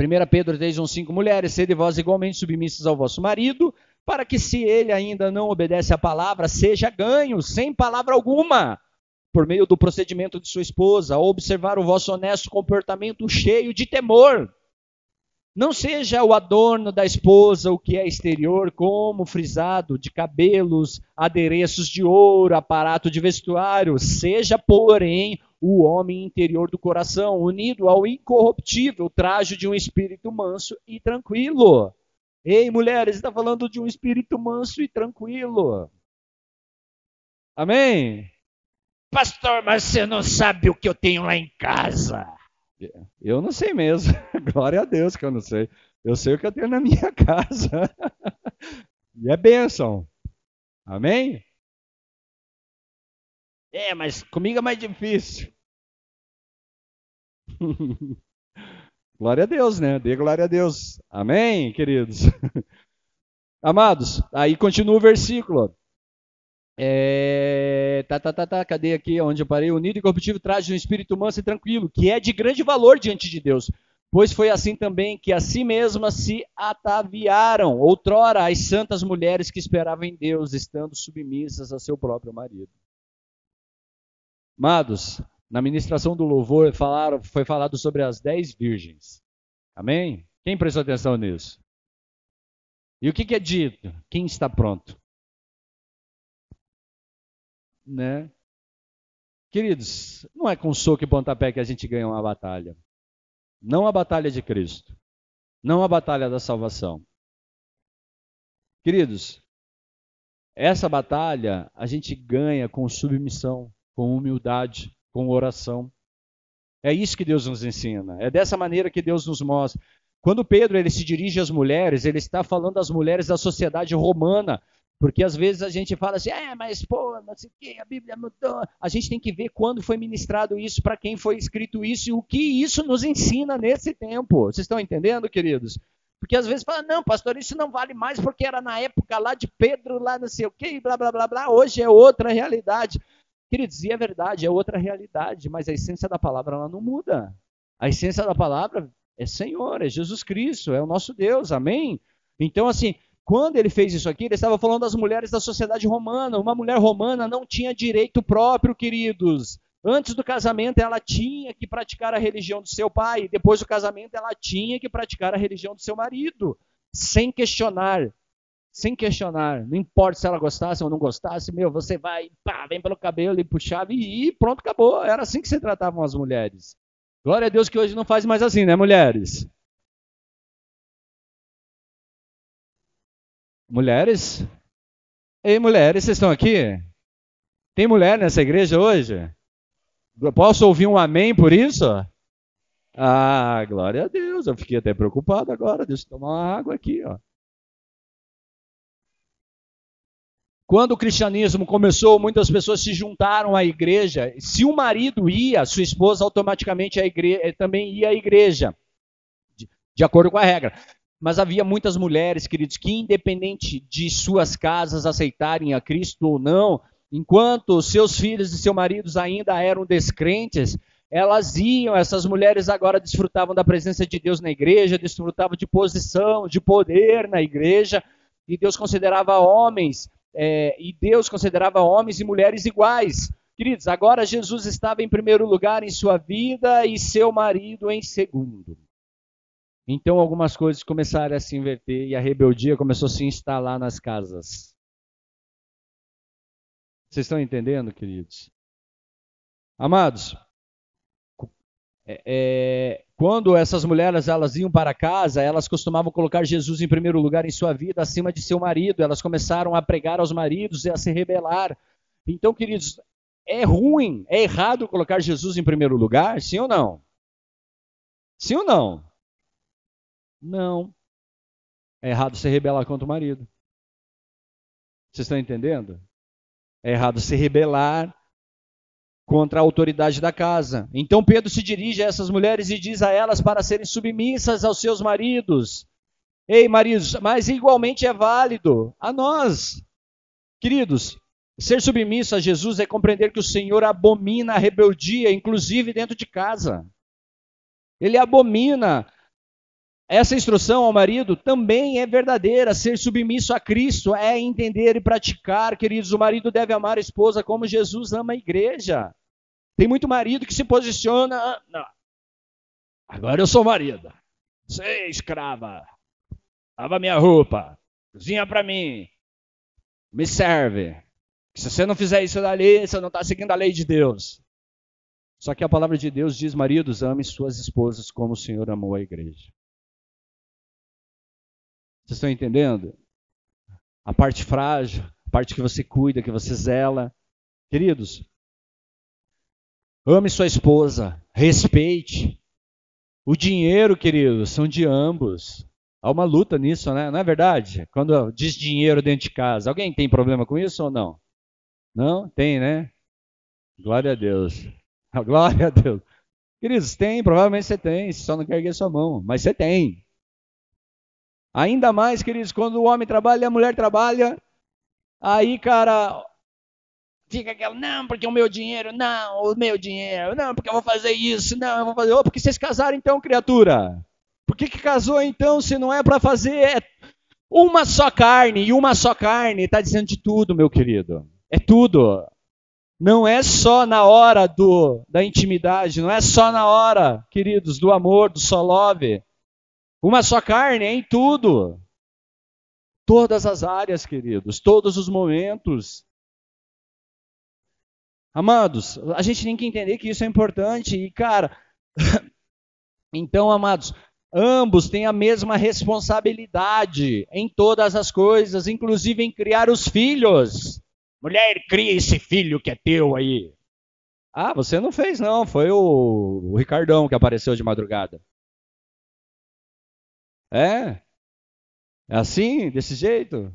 1 Pedro 3, 1, 5, mulheres, sede vós igualmente submissas ao vosso marido, para que se ele ainda não obedece à palavra, seja ganho, sem palavra alguma, por meio do procedimento de sua esposa, a observar o vosso honesto comportamento cheio de temor. Não seja o adorno da esposa o que é exterior, como frisado de cabelos, adereços de ouro, aparato de vestuário. Seja, porém, o homem interior do coração, unido ao incorruptível traje de um espírito manso e tranquilo. Ei, mulheres, está falando de um espírito manso e tranquilo. Amém? Pastor, mas você não sabe o que eu tenho lá em casa. Eu não sei mesmo. [LAUGHS] Glória a Deus que eu não sei. Eu sei o que eu tenho na minha [LAUGHS] casa. e é bênção. Amém? É, mas comigo é mais difícil. [LAUGHS] glória a Deus, né? Dê glória a Deus. Amém, queridos? [LAUGHS] Amados, aí continua o versículo. É, tá, tá, tá, tá, cadê aqui onde eu parei? Unido e corruptível traz um espírito manso e tranquilo, que é de grande valor diante de Deus. Pois foi assim também que a si mesmas se ataviaram, outrora, as santas mulheres que esperavam em Deus, estando submissas a seu próprio marido. Amados, na ministração do louvor falaram, foi falado sobre as dez virgens. Amém? Quem prestou atenção nisso? E o que, que é dito? Quem está pronto? Né? Queridos, não é com soco e pontapé que a gente ganha uma batalha. Não a batalha de Cristo. Não a batalha da salvação. Queridos, essa batalha a gente ganha com submissão com humildade, com oração. É isso que Deus nos ensina. É dessa maneira que Deus nos mostra. Quando Pedro ele se dirige às mulheres, ele está falando às mulheres da sociedade romana, porque às vezes a gente fala assim, é, mas pô, não sei o que, a Bíblia mudou. A gente tem que ver quando foi ministrado isso, para quem foi escrito isso e o que isso nos ensina nesse tempo. Vocês estão entendendo, queridos? Porque às vezes fala, não, pastor, isso não vale mais porque era na época lá de Pedro, lá não sei o que, blá, blá, blá, blá. Hoje é outra realidade. Queridos, e é verdade, é outra realidade, mas a essência da palavra ela não muda. A essência da palavra é Senhor, é Jesus Cristo, é o nosso Deus, amém? Então, assim, quando ele fez isso aqui, ele estava falando das mulheres da sociedade romana. Uma mulher romana não tinha direito próprio, queridos. Antes do casamento, ela tinha que praticar a religião do seu pai. Depois do casamento, ela tinha que praticar a religião do seu marido, sem questionar sem questionar. Não importa se ela gostasse ou não gostasse, meu, você vai, pá, vem pelo cabelo e puxava e pronto, acabou. Era assim que se tratavam as mulheres. Glória a Deus que hoje não faz mais assim, né, mulheres? Mulheres? Ei, mulheres, vocês estão aqui? Tem mulher nessa igreja hoje? Posso ouvir um amém por isso? Ah, glória a Deus. Eu fiquei até preocupado agora. Deixa eu tomar uma água aqui, ó. Quando o cristianismo começou, muitas pessoas se juntaram à igreja. Se o marido ia, sua esposa automaticamente eh, também ia à igreja, de, de acordo com a regra. Mas havia muitas mulheres, queridos, que independente de suas casas aceitarem a Cristo ou não, enquanto seus filhos e seus maridos ainda eram descrentes, elas iam, essas mulheres agora desfrutavam da presença de Deus na igreja, desfrutavam de posição, de poder na igreja, e Deus considerava homens, é, e Deus considerava homens e mulheres iguais. Queridos, agora Jesus estava em primeiro lugar em sua vida e seu marido em segundo. Então algumas coisas começaram a se inverter e a rebeldia começou a se instalar nas casas. Vocês estão entendendo, queridos? Amados, é, é, quando essas mulheres elas iam para casa, elas costumavam colocar Jesus em primeiro lugar em sua vida, acima de seu marido. Elas começaram a pregar aos maridos e a se rebelar. Então, queridos, é ruim, é errado colocar Jesus em primeiro lugar? Sim ou não? Sim ou não? Não. É errado se rebelar contra o marido. Vocês estão entendendo? É errado se rebelar contra a autoridade da casa. Então Pedro se dirige a essas mulheres e diz a elas para serem submissas aos seus maridos. Ei, maridos, mas igualmente é válido a nós. Queridos, ser submisso a Jesus é compreender que o Senhor abomina a rebeldia, inclusive dentro de casa. Ele abomina essa instrução ao marido também é verdadeira. Ser submisso a Cristo é entender e praticar, queridos. O marido deve amar a esposa como Jesus ama a igreja. Tem muito marido que se posiciona. Não. Agora eu sou marido. Você escrava. Lava minha roupa. Cozinha para mim. Me serve. Se você não fizer isso dali, você não está seguindo a lei de Deus. Só que a palavra de Deus diz: maridos, ame suas esposas como o Senhor amou a igreja. Vocês estão entendendo? A parte frágil, a parte que você cuida, que você zela. Queridos, ame sua esposa, respeite. O dinheiro, queridos, são de ambos. Há uma luta nisso, né? Não é verdade? Quando diz dinheiro dentro de casa, alguém tem problema com isso ou não? Não? Tem, né? Glória a Deus. [LAUGHS] Glória a Deus. Queridos, tem, provavelmente você tem, só não quer erguer sua mão, mas você tem. Ainda mais, queridos, quando o homem trabalha e a mulher trabalha, aí, cara, fica aquela, não, porque o meu dinheiro, não, o meu dinheiro, não, porque eu vou fazer isso, não, eu vou fazer. Oh, porque vocês casaram então, criatura? Por que, que casou então se não é para fazer uma só carne? E uma só carne está dizendo de tudo, meu querido. É tudo. Não é só na hora do, da intimidade, não é só na hora, queridos, do amor, do só love. Uma só carne em tudo. Todas as áreas, queridos, todos os momentos. Amados, a gente tem que entender que isso é importante e, cara, [LAUGHS] então, amados, ambos têm a mesma responsabilidade em todas as coisas, inclusive em criar os filhos. Mulher, cria esse filho que é teu aí. Ah, você não fez, não. Foi o, o Ricardão que apareceu de madrugada. É? É assim, desse jeito?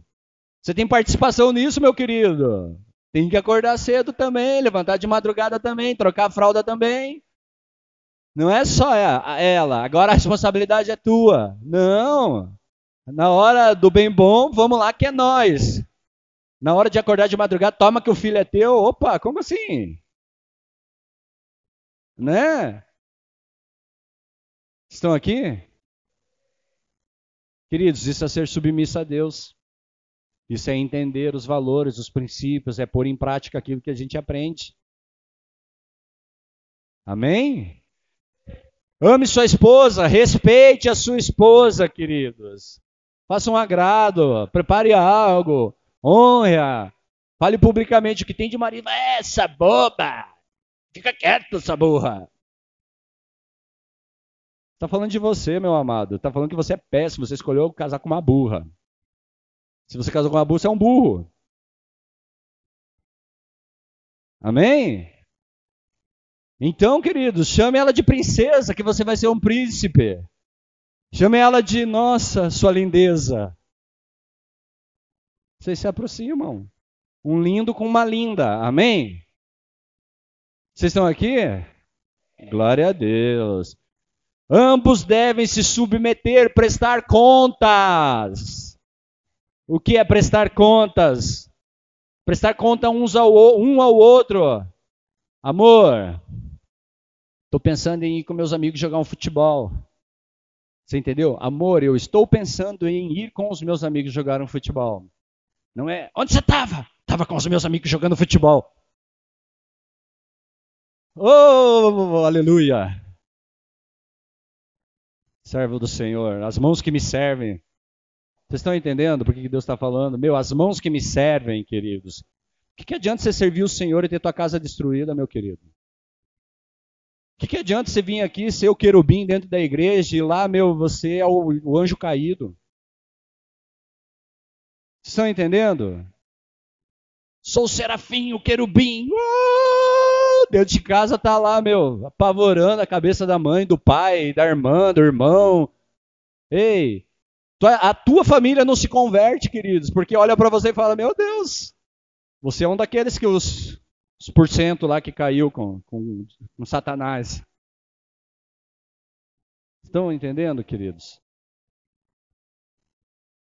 Você tem participação nisso, meu querido. Tem que acordar cedo também, levantar de madrugada também, trocar a fralda também. Não é só ela, agora a responsabilidade é tua. Não. Na hora do bem bom, vamos lá que é nós. Na hora de acordar de madrugada, toma que o filho é teu. Opa, como assim? Né? Estão aqui? Queridos, isso é ser submisso a Deus. Isso é entender os valores, os princípios, é pôr em prática aquilo que a gente aprende. Amém? Ame sua esposa, respeite a sua esposa, queridos. Faça um agrado, prepare algo, honra. Fale publicamente o que tem de marido. Essa boba! Fica quieto, essa burra. Está falando de você, meu amado. Está falando que você é péssimo. Você escolheu casar com uma burra. Se você casou com uma burra, você é um burro. Amém? Então, queridos, chame ela de princesa, que você vai ser um príncipe. Chame ela de nossa, sua lindeza. Vocês se aproximam. Um lindo com uma linda. Amém? Vocês estão aqui? Glória a Deus. Ambos devem se submeter, prestar contas. O que é prestar contas? Prestar conta uns ao, um ao outro. Amor, estou pensando em ir com meus amigos jogar um futebol. Você entendeu? Amor, eu estou pensando em ir com os meus amigos jogar um futebol. Não é, onde você estava? Estava com os meus amigos jogando futebol. Oh, aleluia! Servo do Senhor, as mãos que me servem. Vocês estão entendendo por que Deus está falando? Meu, as mãos que me servem, queridos. O que, que adianta você servir o Senhor e ter tua casa destruída, meu querido? O que, que adianta você vir aqui ser o querubim dentro da igreja e lá, meu, você é o, o anjo caído? Vocês estão entendendo? Sou o serafim, o querubim. Uh! Dentro de casa tá lá, meu, apavorando a cabeça da mãe, do pai, da irmã, do irmão. Ei, a tua família não se converte, queridos, porque olha para você e fala: Meu Deus, você é um daqueles que os, os porcento lá que caiu com, com, com Satanás. Estão entendendo, queridos?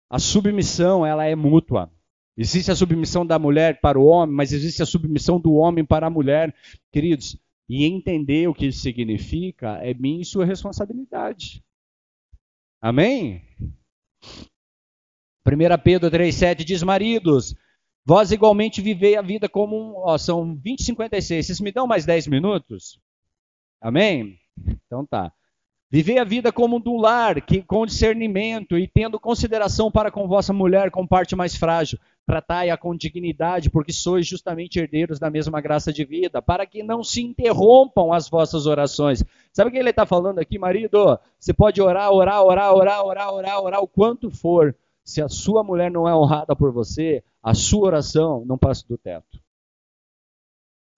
A submissão, ela é mútua. Existe a submissão da mulher para o homem, mas existe a submissão do homem para a mulher, queridos. E entender o que isso significa é minha e sua responsabilidade. Amém? 1 Pedro 3,7 diz: Maridos, vós igualmente vivei a vida como um. Ó, são 20 e 56. Vocês me dão mais 10 minutos? Amém? Então tá. Vivei a vida como do lar, que, com discernimento e tendo consideração para com vossa mulher, com parte mais frágil. Tratai-a com dignidade, porque sois justamente herdeiros da mesma graça de vida, para que não se interrompam as vossas orações. Sabe o que ele está falando aqui, marido? Você pode orar, orar, orar, orar, orar, orar, orar o quanto for. Se a sua mulher não é honrada por você, a sua oração não passa do teto.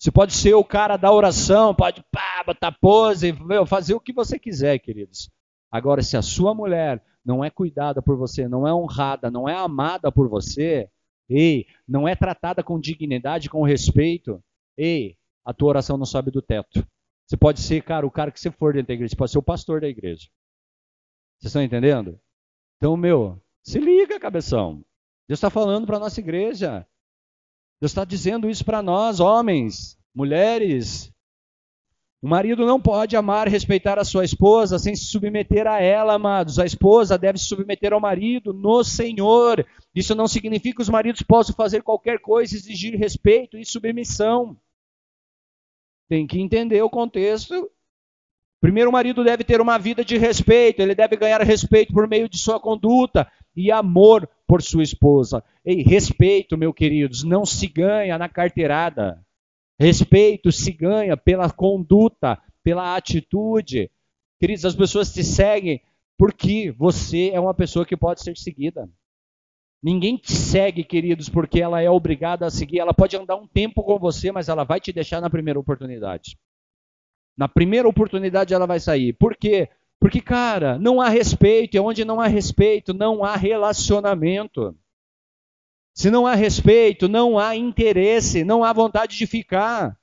Você pode ser o cara da oração, pode pá, botar pose, meu, fazer o que você quiser, queridos. Agora, se a sua mulher não é cuidada por você, não é honrada, não é amada por você, ei, não é tratada com dignidade, com respeito, ei, a tua oração não sobe do teto. Você pode ser, cara, o cara que você for dentro da igreja, você pode ser o pastor da igreja. Vocês estão entendendo? Então, meu, se liga, cabeção. Deus está falando para a nossa igreja. Deus está dizendo isso para nós, homens, mulheres. O marido não pode amar e respeitar a sua esposa sem se submeter a ela, amados. A esposa deve se submeter ao marido no Senhor. Isso não significa que os maridos possam fazer qualquer coisa, exigir respeito e submissão. Tem que entender o contexto. Primeiro, o marido deve ter uma vida de respeito, ele deve ganhar respeito por meio de sua conduta e amor por sua esposa. Ei, respeito, meus queridos, não se ganha na carteirada. Respeito se ganha pela conduta, pela atitude. Queridos, as pessoas te seguem porque você é uma pessoa que pode ser seguida. Ninguém te segue, queridos, porque ela é obrigada a seguir. Ela pode andar um tempo com você, mas ela vai te deixar na primeira oportunidade. Na primeira oportunidade ela vai sair. Por quê? Porque, cara, não há respeito, e onde não há respeito, não há relacionamento. Se não há respeito, não há interesse, não há vontade de ficar.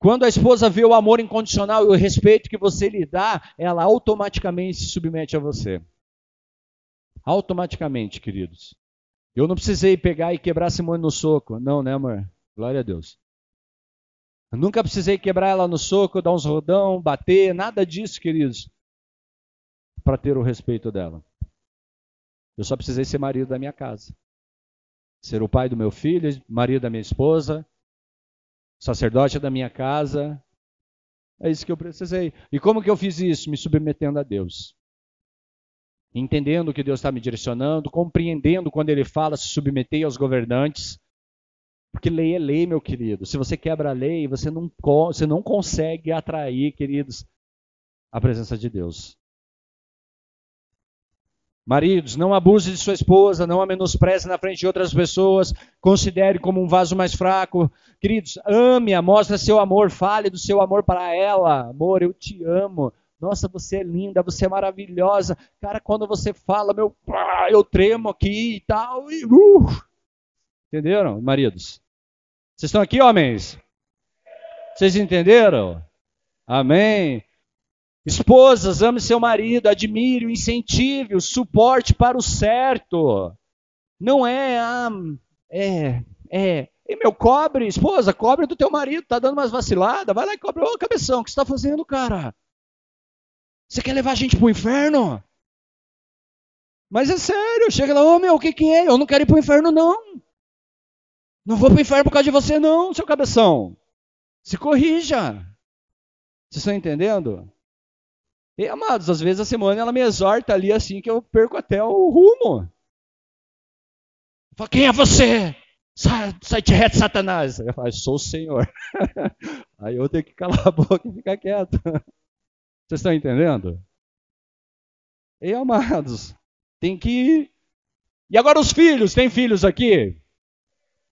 Quando a esposa vê o amor incondicional e o respeito que você lhe dá, ela automaticamente se submete a você. Automaticamente, queridos. Eu não precisei pegar e quebrar Simone no soco. Não, né, amor? Glória a Deus. Eu nunca precisei quebrar ela no soco, dar uns rodão, bater, nada disso, queridos, para ter o respeito dela. Eu só precisei ser marido da minha casa. Ser o pai do meu filho, marido da minha esposa, sacerdote da minha casa. É isso que eu precisei. E como que eu fiz isso? Me submetendo a Deus. Entendendo que Deus está me direcionando, compreendendo quando Ele fala se submeter aos governantes, porque lei é lei, meu querido. Se você quebra a lei, você não, você não consegue atrair, queridos, a presença de Deus. Maridos, não abuse de sua esposa, não a menospreze na frente de outras pessoas, considere como um vaso mais fraco. Queridos, ame-a, mostre seu amor, fale do seu amor para ela. Amor, eu te amo. Nossa, você é linda, você é maravilhosa. Cara, quando você fala, meu, eu tremo aqui e tal. E, uh. Entenderam, maridos? Vocês estão aqui, homens? Vocês entenderam? Amém. Esposas, ame seu marido, admire, incentive, suporte para o certo. Não é, ah, é, é. E meu, cobre, esposa, cobre do teu marido, tá dando umas vaciladas, vai lá e cobre. Ô, cabeção, o que você tá fazendo, cara? Você quer levar a gente pro inferno? Mas é sério, chega lá, ô meu, o que que é? Eu não quero ir pro inferno, não. Não vou pro inferno por causa de você, não, seu cabeção. Se corrija. Vocês estão entendendo? E, amados, às vezes a Simone ela me exorta ali assim que eu perco até o rumo. Fala, quem é você? Sai, sai de reto, Satanás. Eu falo, sou o Senhor. [LAUGHS] Aí eu tenho que calar a boca e ficar quieto. Vocês estão entendendo? E amados, tem que. E agora os filhos, tem filhos aqui?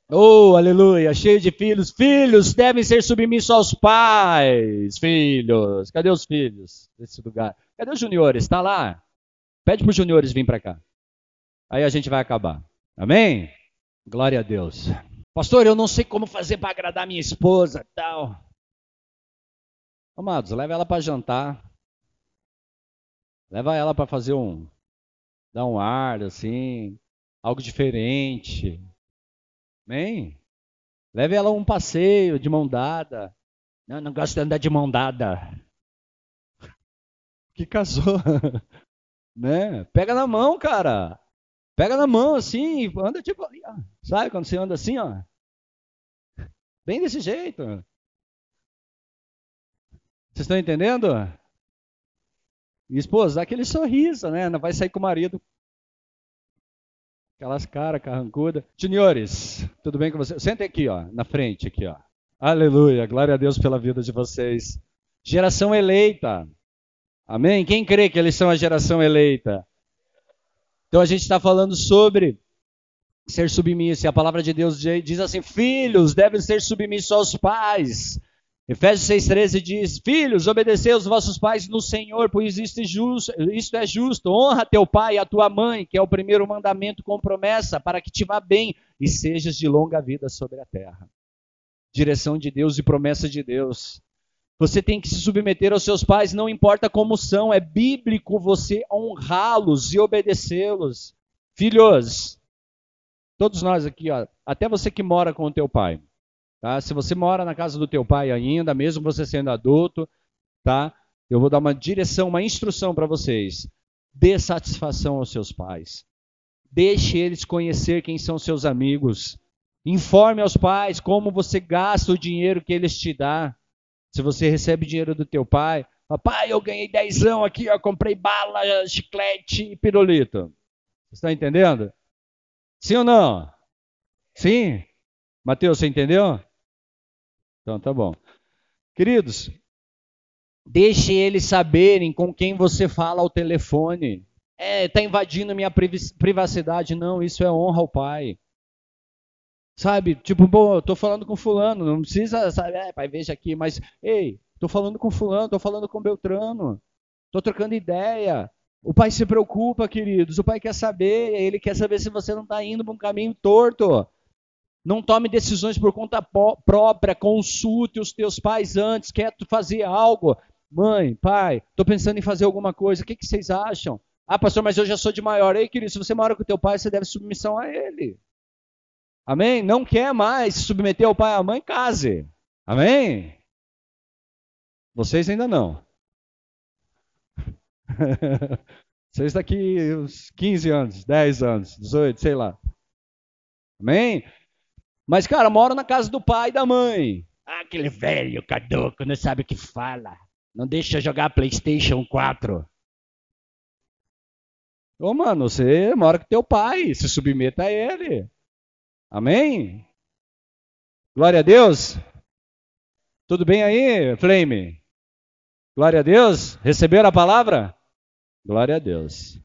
Oh, aleluia, cheio de filhos. Filhos devem ser submissos aos pais. Filhos. Cadê os filhos desse lugar? Cadê os juniores? Está lá? Pede para os juniores vir para cá. Aí a gente vai acabar. Amém? Glória a Deus. Pastor, eu não sei como fazer para agradar minha esposa, tal. Amados, leva ela para jantar. Leva ela para fazer um dar um ar assim, algo diferente. Amém? Leve ela um passeio de mão dada. Não, não gosto de andar de mão dada. [LAUGHS] Que casou, [LAUGHS] né? Pega na mão, cara. Pega na mão assim, anda tipo. Sabe quando você anda assim, ó? [LAUGHS] Bem desse jeito. Vocês estão entendendo? E esposa, dá aquele sorriso, né? Não vai sair com o marido Aquelas caras carrancudas. Juniores, tudo bem com vocês? Sentem aqui, ó, na frente, aqui, ó. Aleluia, glória a Deus pela vida de vocês. Geração eleita. Amém? Quem crê que eles são a geração eleita? Então a gente está falando sobre ser submisso. E a palavra de Deus diz assim: filhos devem ser submissos aos pais Efésios 6,13 diz: Filhos, obedecei aos vossos pais no Senhor, pois isto é, justo, isto é justo. Honra teu pai e a tua mãe, que é o primeiro mandamento com promessa, para que te vá bem e sejas de longa vida sobre a terra. Direção de Deus e promessa de Deus. Você tem que se submeter aos seus pais, não importa como são, é bíblico você honrá-los e obedecê-los. Filhos, todos nós aqui, ó, até você que mora com o teu pai. Tá? Se você mora na casa do teu pai ainda, mesmo você sendo adulto, tá? Eu vou dar uma direção, uma instrução para vocês. Dê satisfação aos seus pais. Deixe eles conhecer quem são seus amigos. Informe aos pais como você gasta o dinheiro que eles te dão. Se você recebe dinheiro do teu pai, papai, eu ganhei dezão aqui, eu comprei bala, chiclete e pirulito. Você está entendendo? Sim ou não? Sim? Mateus, você entendeu? Então tá bom. Queridos, deixe eles saberem com quem você fala ao telefone. É, tá invadindo minha privacidade. Não, isso é honra ao pai. Sabe, tipo, bom, eu tô falando com fulano, não precisa, sabe, é, pai, veja aqui, mas, ei, tô falando com fulano, tô falando com Beltrano, tô trocando ideia. O pai se preocupa, queridos, o pai quer saber, ele quer saber se você não está indo para um caminho torto. Não tome decisões por conta própria, consulte os teus pais antes, quer fazer algo. Mãe, pai, estou pensando em fazer alguma coisa, o que, que, vocês acham? Ah, pastor, mas eu já sou de maior. Ei, querido, se você mora com o teu pai, você deve submissão a ele. Amém? Não quer mais se submeter ao pai e à mãe, case. Amém? Vocês ainda não. [LAUGHS] Vocês daqui uns 15 anos, 10 anos, 18, sei lá. Amém? Mas, cara, mora na casa do pai e da mãe. Ah, aquele velho caduco, não sabe o que fala. Não deixa jogar PlayStation 4. Ô, mano, você mora com teu pai, se submeta a ele. Amém? Glória a Deus. Tudo bem aí, Flame? Glória a Deus. Receberam a palavra? Glória a Deus.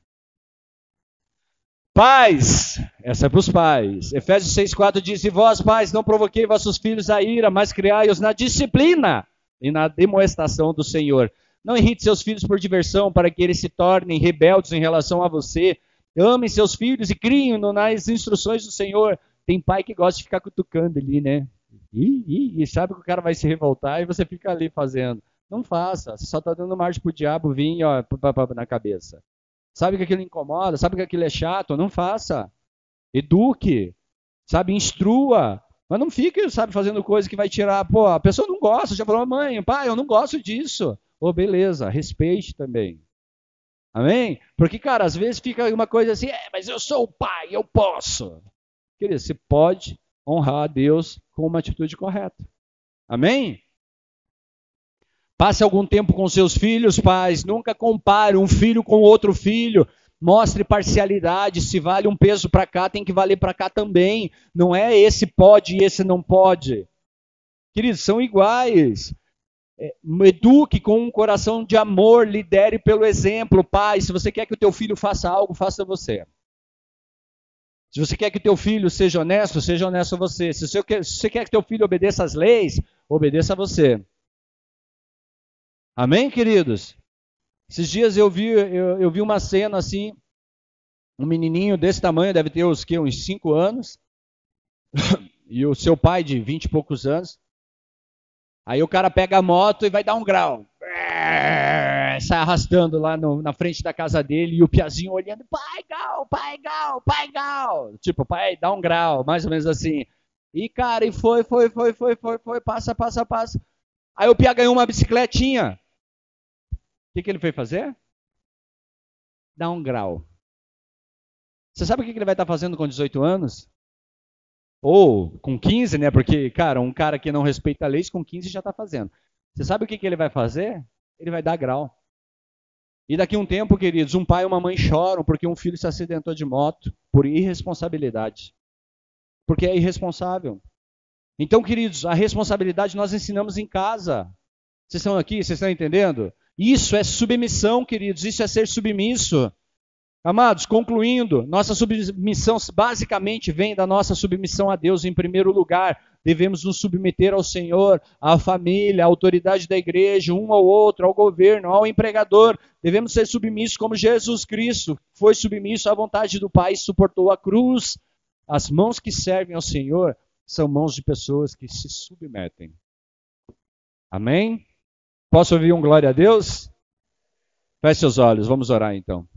Pais, essa é para os pais. Efésios 6,4 diz: E vós, pais, não provoquei vossos filhos a ira, mas criai-os na disciplina e na demonstração do Senhor. Não irrite seus filhos por diversão, para que eles se tornem rebeldes em relação a você. Amem seus filhos e criem-no nas instruções do Senhor. Tem pai que gosta de ficar cutucando ali, né? E, e, e sabe que o cara vai se revoltar e você fica ali fazendo. Não faça. Você só está dando margem para o diabo vir ó, na cabeça. Sabe que aquilo incomoda? Sabe que aquilo é chato? Não faça. Eduque. Sabe, instrua. Mas não fique, sabe, fazendo coisa que vai tirar. Pô, a pessoa não gosta. Já falou, mãe, pai, eu não gosto disso. Ô, oh, beleza, respeite também. Amém? Porque, cara, às vezes fica uma coisa assim, é, mas eu sou o pai, eu posso. Querido, você pode honrar a Deus com uma atitude correta. Amém? Passe algum tempo com seus filhos, pais. Nunca compare um filho com outro filho. Mostre parcialidade. Se vale um peso para cá, tem que valer para cá também. Não é esse pode e esse não pode. Queridos, são iguais. É, eduque com um coração de amor, lidere pelo exemplo. Pai, se você quer que o teu filho faça algo, faça você. Se você quer que teu filho seja honesto, seja honesto você. Se você quer, se você quer que teu filho obedeça às leis, obedeça a você. Amém, queridos? Esses dias eu vi, eu, eu vi uma cena assim, um menininho desse tamanho, deve ter uns, que, uns 5 anos, [COUGHS] e o seu pai de 20 e poucos anos. Aí o cara pega a moto e vai dar um grau. Sai arrastando lá no, na frente da casa dele e o piazinho olhando, pai gal, pai gal, pai gal. Tipo, pai, dá um grau, mais ou menos assim. E cara, e foi, foi, foi, foi, foi, foi, passa, passa, passa. Aí o pia ganhou uma bicicletinha que, que ele foi fazer? Dar um grau. Você sabe o que ele vai estar fazendo com 18 anos? Ou com 15, né? Porque, cara, um cara que não respeita a lei, com 15 já está fazendo. Você sabe o que, que ele vai fazer? Ele vai dar grau. E daqui a um tempo, queridos, um pai e uma mãe choram porque um filho se acidentou de moto por irresponsabilidade. Porque é irresponsável. Então, queridos, a responsabilidade nós ensinamos em casa. Vocês estão aqui? Vocês estão entendendo? Isso é submissão, queridos, isso é ser submisso. Amados, concluindo, nossa submissão basicamente vem da nossa submissão a Deus em primeiro lugar. Devemos nos submeter ao Senhor, à família, à autoridade da igreja, um ao outro, ao governo, ao empregador. Devemos ser submissos como Jesus Cristo foi submisso à vontade do Pai e suportou a cruz. As mãos que servem ao Senhor são mãos de pessoas que se submetem. Amém? Posso ouvir um glória a Deus? Feche seus olhos, vamos orar então.